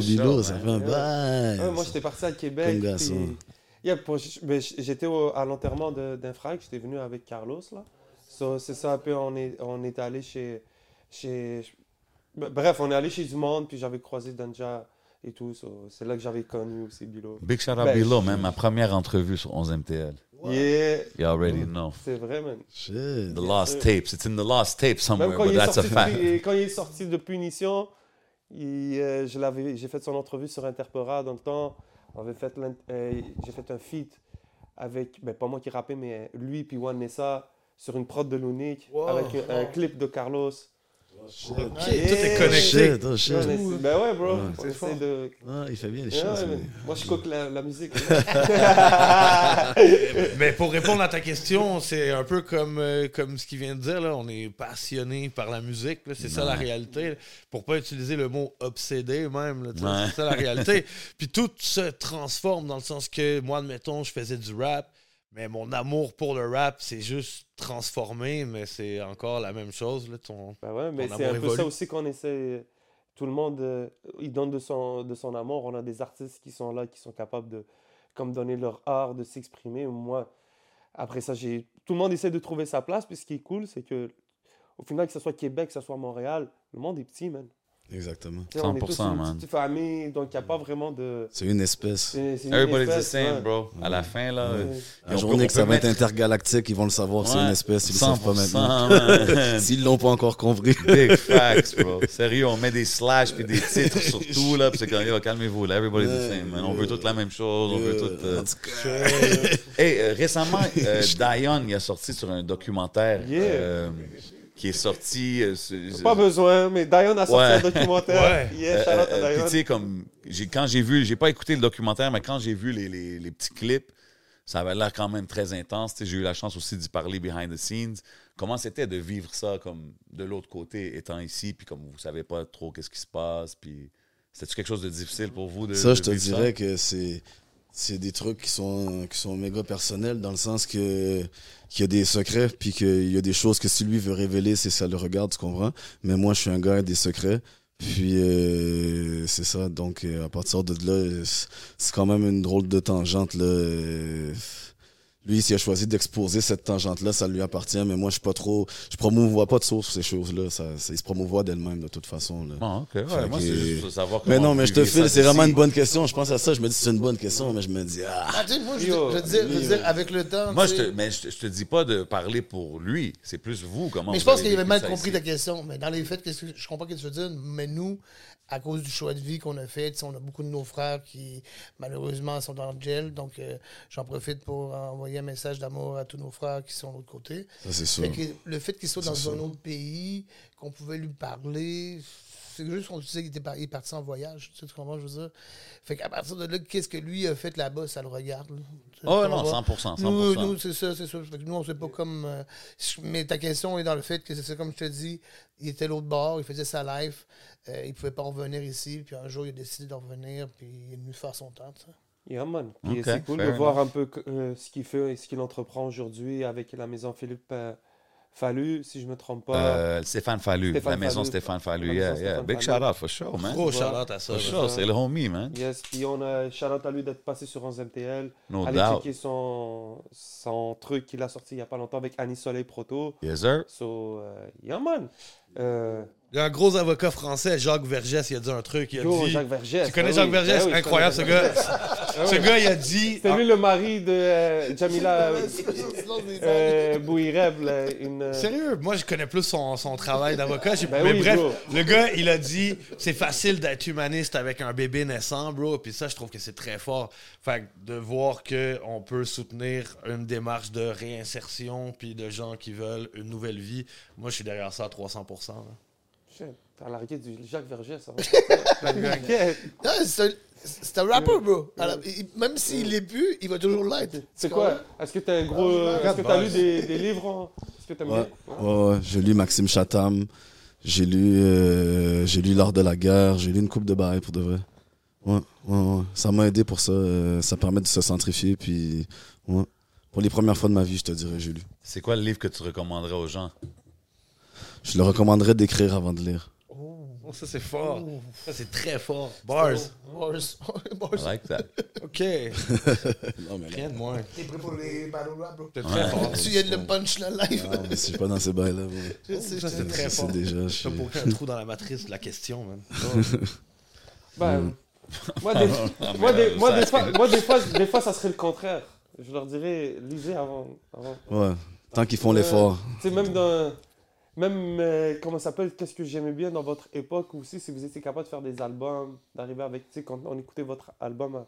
for Bilo, sure, ça fait un bail. Moi, j'étais parti à Québec. Comme garçon. puis- Yeah, ben, J'étais au- à l'enterrement d'un frère, j'étais venu avec Carlos. là. So, c'est ça un peu, on est, on est allé chez, chez... Bref, on est allé chez du monde, puis j'avais croisé Danja et tout. so, c'est là que j'avais connu aussi Bilo. Big shout out Ben, Bilo, même ma première entrevue sur 11 MTL. Yeah, You already know. c'est vrai, man. Shit. The lost tapes. It's in the lost tapes somewhere, but il, est that's a sorti fact. de, quand il est sorti de punition, il, euh, je l'avais- j'ai fait son entrevue sur Interpora dans le temps. On avait fait euh, j'ai fait un feat avec, ben, pas moi qui rappais, mais lui puis Juan Nessa sur une prod de l'unique avec un, un clip de Carlos. Ok, tout est connecté. Shit, oh shit. Ouais, ben ouais, bro. Ouais. on essaie de. Ah, il fait bien les choses. ouais. Moi, je cook la, la musique. Mais pour répondre à ta question, c'est un peu comme, euh, comme ce qu'il vient de dire. Là. On est passionné par la musique. C'est ça la réalité. Pour pas utiliser le mot obsédé même. C'est ça la réalité. Puis tout se transforme dans le sens que moi, admettons, je faisais du rap. Mais mon amour pour le rap, c'est juste transformé, mais c'est encore la même chose. Là, ton... Ben ouais, mais c'est un peu ça aussi qu'on essaie. Tout le monde, euh, il donne de son, de son amour. On a des artistes qui sont là, qui sont capables de comme donner leur art, de s'exprimer. Moi, après ça, j'ai tout le monde essaie de trouver sa place. Puis ce qui est cool, c'est que au final, que ce soit Québec, que ce soit Montréal, le monde est petit, man. Exactement. Tu sais, on est tous 100%, une man. petite famille, donc il n'y a pas vraiment de. C'est une espèce. c'est- c'est une Everybody's the same, ouais. bro. À la fin, là. Ouais. euh, La on journée que ça va être intergalactique, ils vont le savoir, c'est une espèce, ils le savent pas 100%, maintenant. man. S'ils l'ont pas encore compris. Big facts, bro. Sérieux, on met des slash puis des titres sur tout, là, puis c'est comme, calmez-vous, là, everybody's the same, man. On veut toutes la même chose, on veut toutes... euh, Hey, euh, récemment, euh, Dion, il a sorti sur un documentaire Yeah. Qui est sorti... euh, c'est- Pas besoin, mais Diane a sorti Ouais. un documentaire. Ouais. Yeah, Euh, euh, à puis Diane. tu sais, comme, j'ai- quand j'ai vu, j'ai pas écouté le documentaire, mais quand j'ai vu les, les- les petits clips, ça avait l'air quand même très intense. Tu sais, J'ai eu la chance aussi d'y parler behind the scenes. Comment c'était de vivre ça comme de l'autre côté, étant ici, puis comme vous savez pas trop qu'est-ce qui se passe, puis c'était quelque chose de difficile pour vous de ça, de je te vivre dirais que c'est. C'est des trucs qui sont, qui sont méga personnels dans le sens que qu'il y a des secrets, puis qu'il y a des choses que si lui veut révéler, c'est ça le regarde, tu comprends? Mais moi, je suis un gars des secrets. Puis euh, c'est ça, donc euh, à partir de là, c'est- c'est quand même une drôle de tangente. Là. Lui, s'il a choisi d'exposer cette tangente-là, ça lui appartient, mais moi, je suis pas trop. Je promouvois pas de source sur ces choses-là. Ça, ça- il se promouvoit d'elle-même, de toute façon. Là. Bon, ok, ouais, Fait moi, que- c'est juste pour savoir Mais non, mais je te file, c'est vraiment une bonne question. Je pense à ça, je me dis c'est une bonne question, mais je me dis ah. Ah, tu sais, moi, je, Yo, je veux dire, je veux dire, avec le temps. Moi, je te, mais je te, je te dis pas de parler pour lui. C'est plus vous, comment Mais je pense qu'il avait mal compris ici. ta question. Mais dans les faits, qu'est-ce que- je comprends ce que tu veux dire. Mais nous, à cause du choix de vie qu'on a fait, on a beaucoup de nos frères qui, malheureusement, sont dans le gel. Donc, euh, j'en profite pour envoyer un message d'amour à tous nos frères qui sont de l'autre côté. Ça, c'est sûr. Fait que le fait qu'il soit dans un autre pays, qu'on pouvait lui parler, c'est juste qu'on disait qu'il est parti en voyage. Tu sais comment je veux dire? Fait qu'à partir de là, qu'est-ce que lui a fait là-bas, ça le regarde. là. Oh non, comprends? 100%, 100%. Nous, nous c'est ça, c'est ça. Fait que nous, on sait pas comme. euh, mais ta question est dans le fait que c'est ça, comme je te dis, il était l'autre bord, il faisait sa life, euh, il pouvait pas revenir ici, puis un jour, il a décidé de revenir, puis il est venu faire son temps. tu sais. Yeah, man. Puis Ok, c'est cool de voir un peu euh, ce qu'il fait et ce qu'il entreprend aujourd'hui avec la maison Philippe euh, Fallu, si je me trompe pas. Euh, Stéphane Fallu, Stéphane la maison Fallu. Stéphane Fallu. Yeah, yeah. Stéphane Big Fallu. shout out, for sure, man. Gros Ouais. shout-out à ça. For sure, c'est le homie, man. Yes, puis on a shout out à lui d'être passé sur 11 MTL. No Allez doubt. checker son, son truc qu'il a sorti il y a pas longtemps avec Annie Soleil Proto. Yes, sir. So, euh, yeah, man. Euh, un gros avocat français, Jacques Vergès, il a dit un truc. Il a yo, dit. Jacques Vergès. Tu connais Ah Jacques oui, Vergès? ah oui, je Incroyable, ce gars. Jacques Vergès. Ah Ce gars, il a dit. C'est lui le mari de euh, Jamila euh, Bouireb. là, Une, euh, Sérieux, moi je connais plus son, son travail d'avocat. Ben mais oui, bref, bro. le gars, il a dit c'est facile d'être humaniste avec un bébé naissant, bro. Puis ça, je trouve que c'est très fort. Fait que de voir qu'on peut soutenir une démarche de réinsertion puis de gens qui veulent une nouvelle vie, moi je suis derrière ça à 300%. là. Shit, T'as largué du Jacques Vergès. hein. Non, c'est un- c'est un rapper, bro. Alors, il- même s'il l'est plus, il va toujours l'être. C'est quoi? Est-ce que t'as un gros. euh, Est-ce que t'as lu des, des livres en- Est-ce que t'aimes Ouais, bien ouais, ouais. J'ai lu Maxime Chatham. J'ai lu, euh, j'ai lu L'art de la guerre. J'ai lu une coupe de bail pour de vrai. Ouais, ouais, ouais. Ça m'a aidé pour ça. euh, ça permet de se centrifier. Puis, ouais. Pour les premières fois de ma vie, je te dirais, j'ai lu. C'est quoi le livre que tu recommanderais aux gens? Je le recommanderais d'écrire avant de lire. Oh, ça c'est fort. Ça c'est très fort. Bars. Bars. Bars. I like that. Ok. Non, mais Rien de moins. T'es prêt pour les battle rap, bro? C'est très Ouais. fort. Tu viens de le punch le live. Non, mais je suis pas dans ces bails-là, sais, Ça, je c'est très fort. déjà. Je suis... pour aucun trou dans la matrice de la question, man. Ben, moi, des, Ah, moi, des, moi, des fois, moi, des, fois, des fois, ça serait le contraire. Je leur dirais, lisez avant. avant. Ouais. Tant qu'ils font l'effort. Tu sais, même dans. Même, euh, comment ça s'appelle, qu'est-ce que j'aimais bien dans votre époque aussi, si vous étiez capable de faire des albums, d'arriver avec, tu sais, quand on écoutait votre album, euh,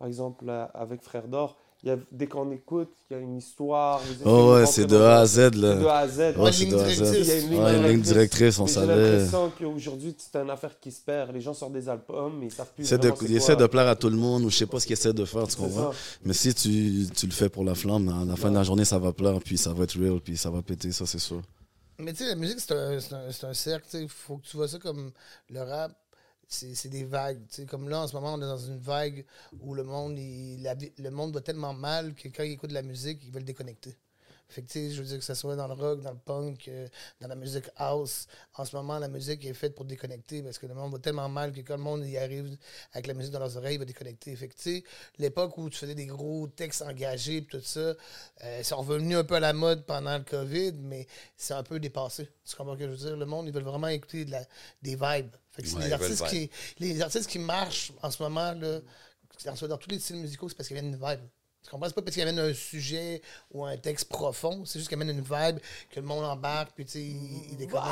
par exemple, euh, avec Frère d'Or, il y a, dès qu'on écoute, il y a une histoire. Oh ouais, c'est de A à Z, c'est de là. A à Z. Ouais, c'est ligne de A à directrice. Il y a une ligne Ouais, une ligne directrice. on Mais J'ai savait. l'impression qu'aujourd'hui, c'est une affaire qui se perd. Les gens sortent des albums, mais ils savent plus Ils essaient de, ils essaient de plaire à tout le monde ou je sais pas ce qu'ils essaient de faire, tu comprends? ça. Mais si tu, tu le fais pour la flamme, à la fin de la journée, ça va plaire, puis ça va être real, puis ça va péter, ça c'est sûr. Mais tu sais, la musique, c'est un, cercle. Il faut que tu vois ça comme le rap. C'est des vagues. Comme là, en ce moment, on est dans une vague où le monde, il, va tellement mal que quand il écoute de la musique, il veut le déconnecter. Fait que, je veux dire que ce soit dans le rock, dans le punk, euh, dans la musique house, en ce moment, la musique est faite pour déconnecter parce que le monde va tellement mal que quand le monde y arrive avec la musique dans leurs oreilles, il va déconnecter. Fait que, tu sais, l'époque où tu faisais des gros textes engagés pis tout ça, euh, c'est revenu un peu à la mode pendant le COVID, mais c'est un peu dépassé. Tu comprends ce que je veux dire? Le monde, ils veulent vraiment écouter de la, des vibes. Fait que c'est Ouais, les, artistes qui, les artistes qui marchent en ce moment, là, dans, dans tous les styles musicaux, c'est parce qu'ils viennent une vibe. Tu comprends? C'est pas parce qu'ils amènent un sujet ou un texte profond, c'est juste qu'ils amènent une vibe, que le monde embarque, puis tu sais, ils, ils déconnectent.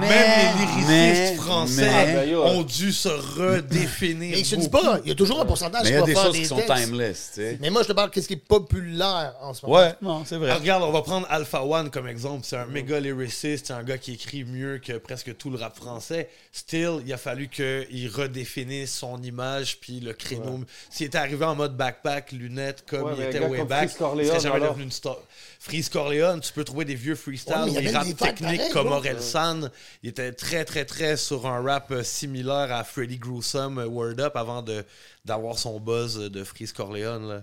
Même les lyricistes mais- français mais- ben, yo. ont dû se redéfinir. Mais je te dis pas, il y a toujours un pourcentage Mais il qui y a des choses des qui sont textes. timeless, tu sais. Mais moi, je te parle de ce qui est populaire en ce moment. Ouais, non, c'est vrai. Ah, regarde, on va prendre Alpha One comme exemple. C'est un méga lyriciste, c'est un gars qui écrit mieux que presque tout le rap français. Still, il a fallu qu'il redéfinisse son image puis le créneau. S'il était arrivé en mode backpack, lunettes, comme Ouais, il était way back, Freeze il Corleone, serait jamais alors. devenu une star. Freeze Corleone, tu peux trouver des vieux freestyles Ouais, des vibes technique pareilles, comme bro. Aurel San. Il était très, très, très sur un rap euh, similaire à Freddy Gruesome, euh, Word Up, avant de d'avoir son buzz de Freeze Corleone. Là.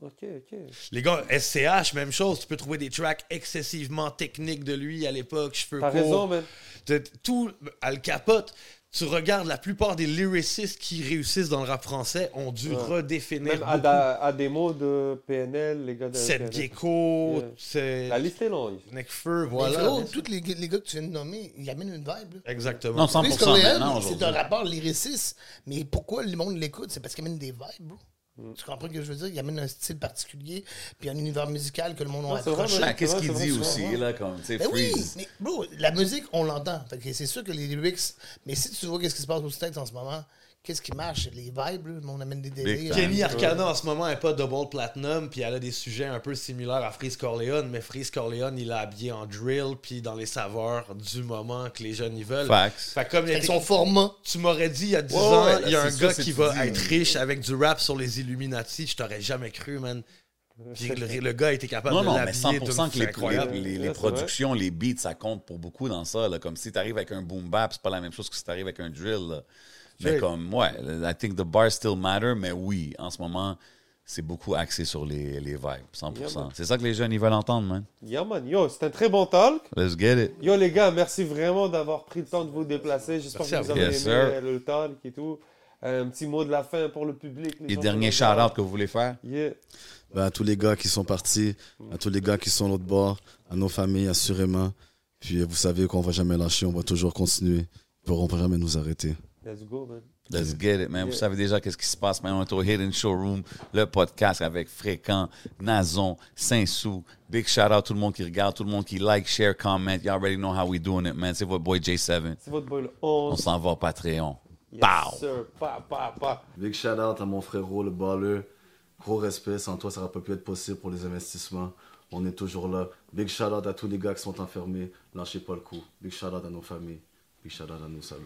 Ok, ok. Les gars, SCH, même chose. Tu peux trouver des tracks excessivement techniques de lui à l'époque, cheveux T'as raison, man. Tout, Al Capote, tu regardes la plupart des lyricistes qui réussissent dans le rap français ont dû Ouais. redéfinir Même à, beaucoup. da- à des mots de PNL, les gars de Seth PNL. Gecko, Yeah. c'est La liste est longue. Necfeu, voilà. frérot, tous les, gars- les gars que tu viens de nommer, ils amènent une vibe. là. Exactement. Non, 100% Freeze Corleone, maintenant, c'est un rapport lyriciste, mais pourquoi le monde l'écoute? C'est parce qu'il amène des vibes, bro. Mm. Tu comprends ce que je veux dire? Il amène un style particulier, puis un univers musical que le monde a accroché. Ah, Qu'est-ce qu'il dit aussi, là, comme, tu sais, Ben oui, mais bro, la musique, on l'entend. C'est sûr que les lyrics. Mais si tu vois qu'est-ce qui se passe au States en ce moment, qu'est-ce qui marche? Les vibes, monde amène des délires. Kenny Arcana en ce moment n'est pas double platinum, puis elle a des sujets un peu similaires à Freeze Corleone, mais Freeze Corleone, il l'a habillé en drill, puis dans les saveurs du moment que les jeunes y veulent. Facts. Fait que comme il a son format. Tu m'aurais dit il y a 10 Ouais, ans, il y a un gars qui va être riche avec du rap sur les Illuminati, je t'aurais jamais cru, man. Puis le, le gars était capable Non, de non, mais l'habiller. 100% que les, les, productions, les beats, ça compte pour beaucoup dans ça. Là. Comme si tu arrives avec un boom bap, c'est pas la même chose que si tu arrives avec un drill. là. Mais comme, ouais, I think the bar still matter, mais oui, en ce moment, c'est beaucoup axé sur les, les vibes, 100%. Yeah, man. c'est ça que les jeunes, ils veulent entendre, man. Yeah, man. Yo, c'est un très bon talk. Let's get it. Yo, les gars, merci vraiment d'avoir pris le temps de vous déplacer. J'espère que vous vous. avez Yes, aimé sir. euh, le talk et tout. Euh, un petit mot de la fin pour le public. Les derniers shout-outs que vous voulez faire? Yeah. Ben, à tous les gars qui sont partis, à tous les gars qui sont de l'autre bord, à nos familles, assurément. Puis vous savez qu'on va jamais lâcher, on va toujours continuer. On va jamais nous arrêter. Let's go, man. Let's get it, man. Vous savez déjà qu'est-ce qui se passe, man. On est au Hidden Showroom, le podcast avec Fréquent, Nazon, Saint-Sou. Big shout out tout le monde qui regarde, tout le monde qui like, share, comment. You already know how we doing it, man. C'est votre boy J7. C'est votre boy le On 11. s'en va au Patreon. Yes, Pow! sir. Pa, pa, pa. Big shout out à mon frérot, le baller. Gros respect, sans toi, ça n'aurait pas pu être possible pour les investissements. On est toujours là. Big shout out à tous les gars qui sont enfermés. Lâchez pas le coup. Big shout out à nos familles. Big shout out à nos salauds.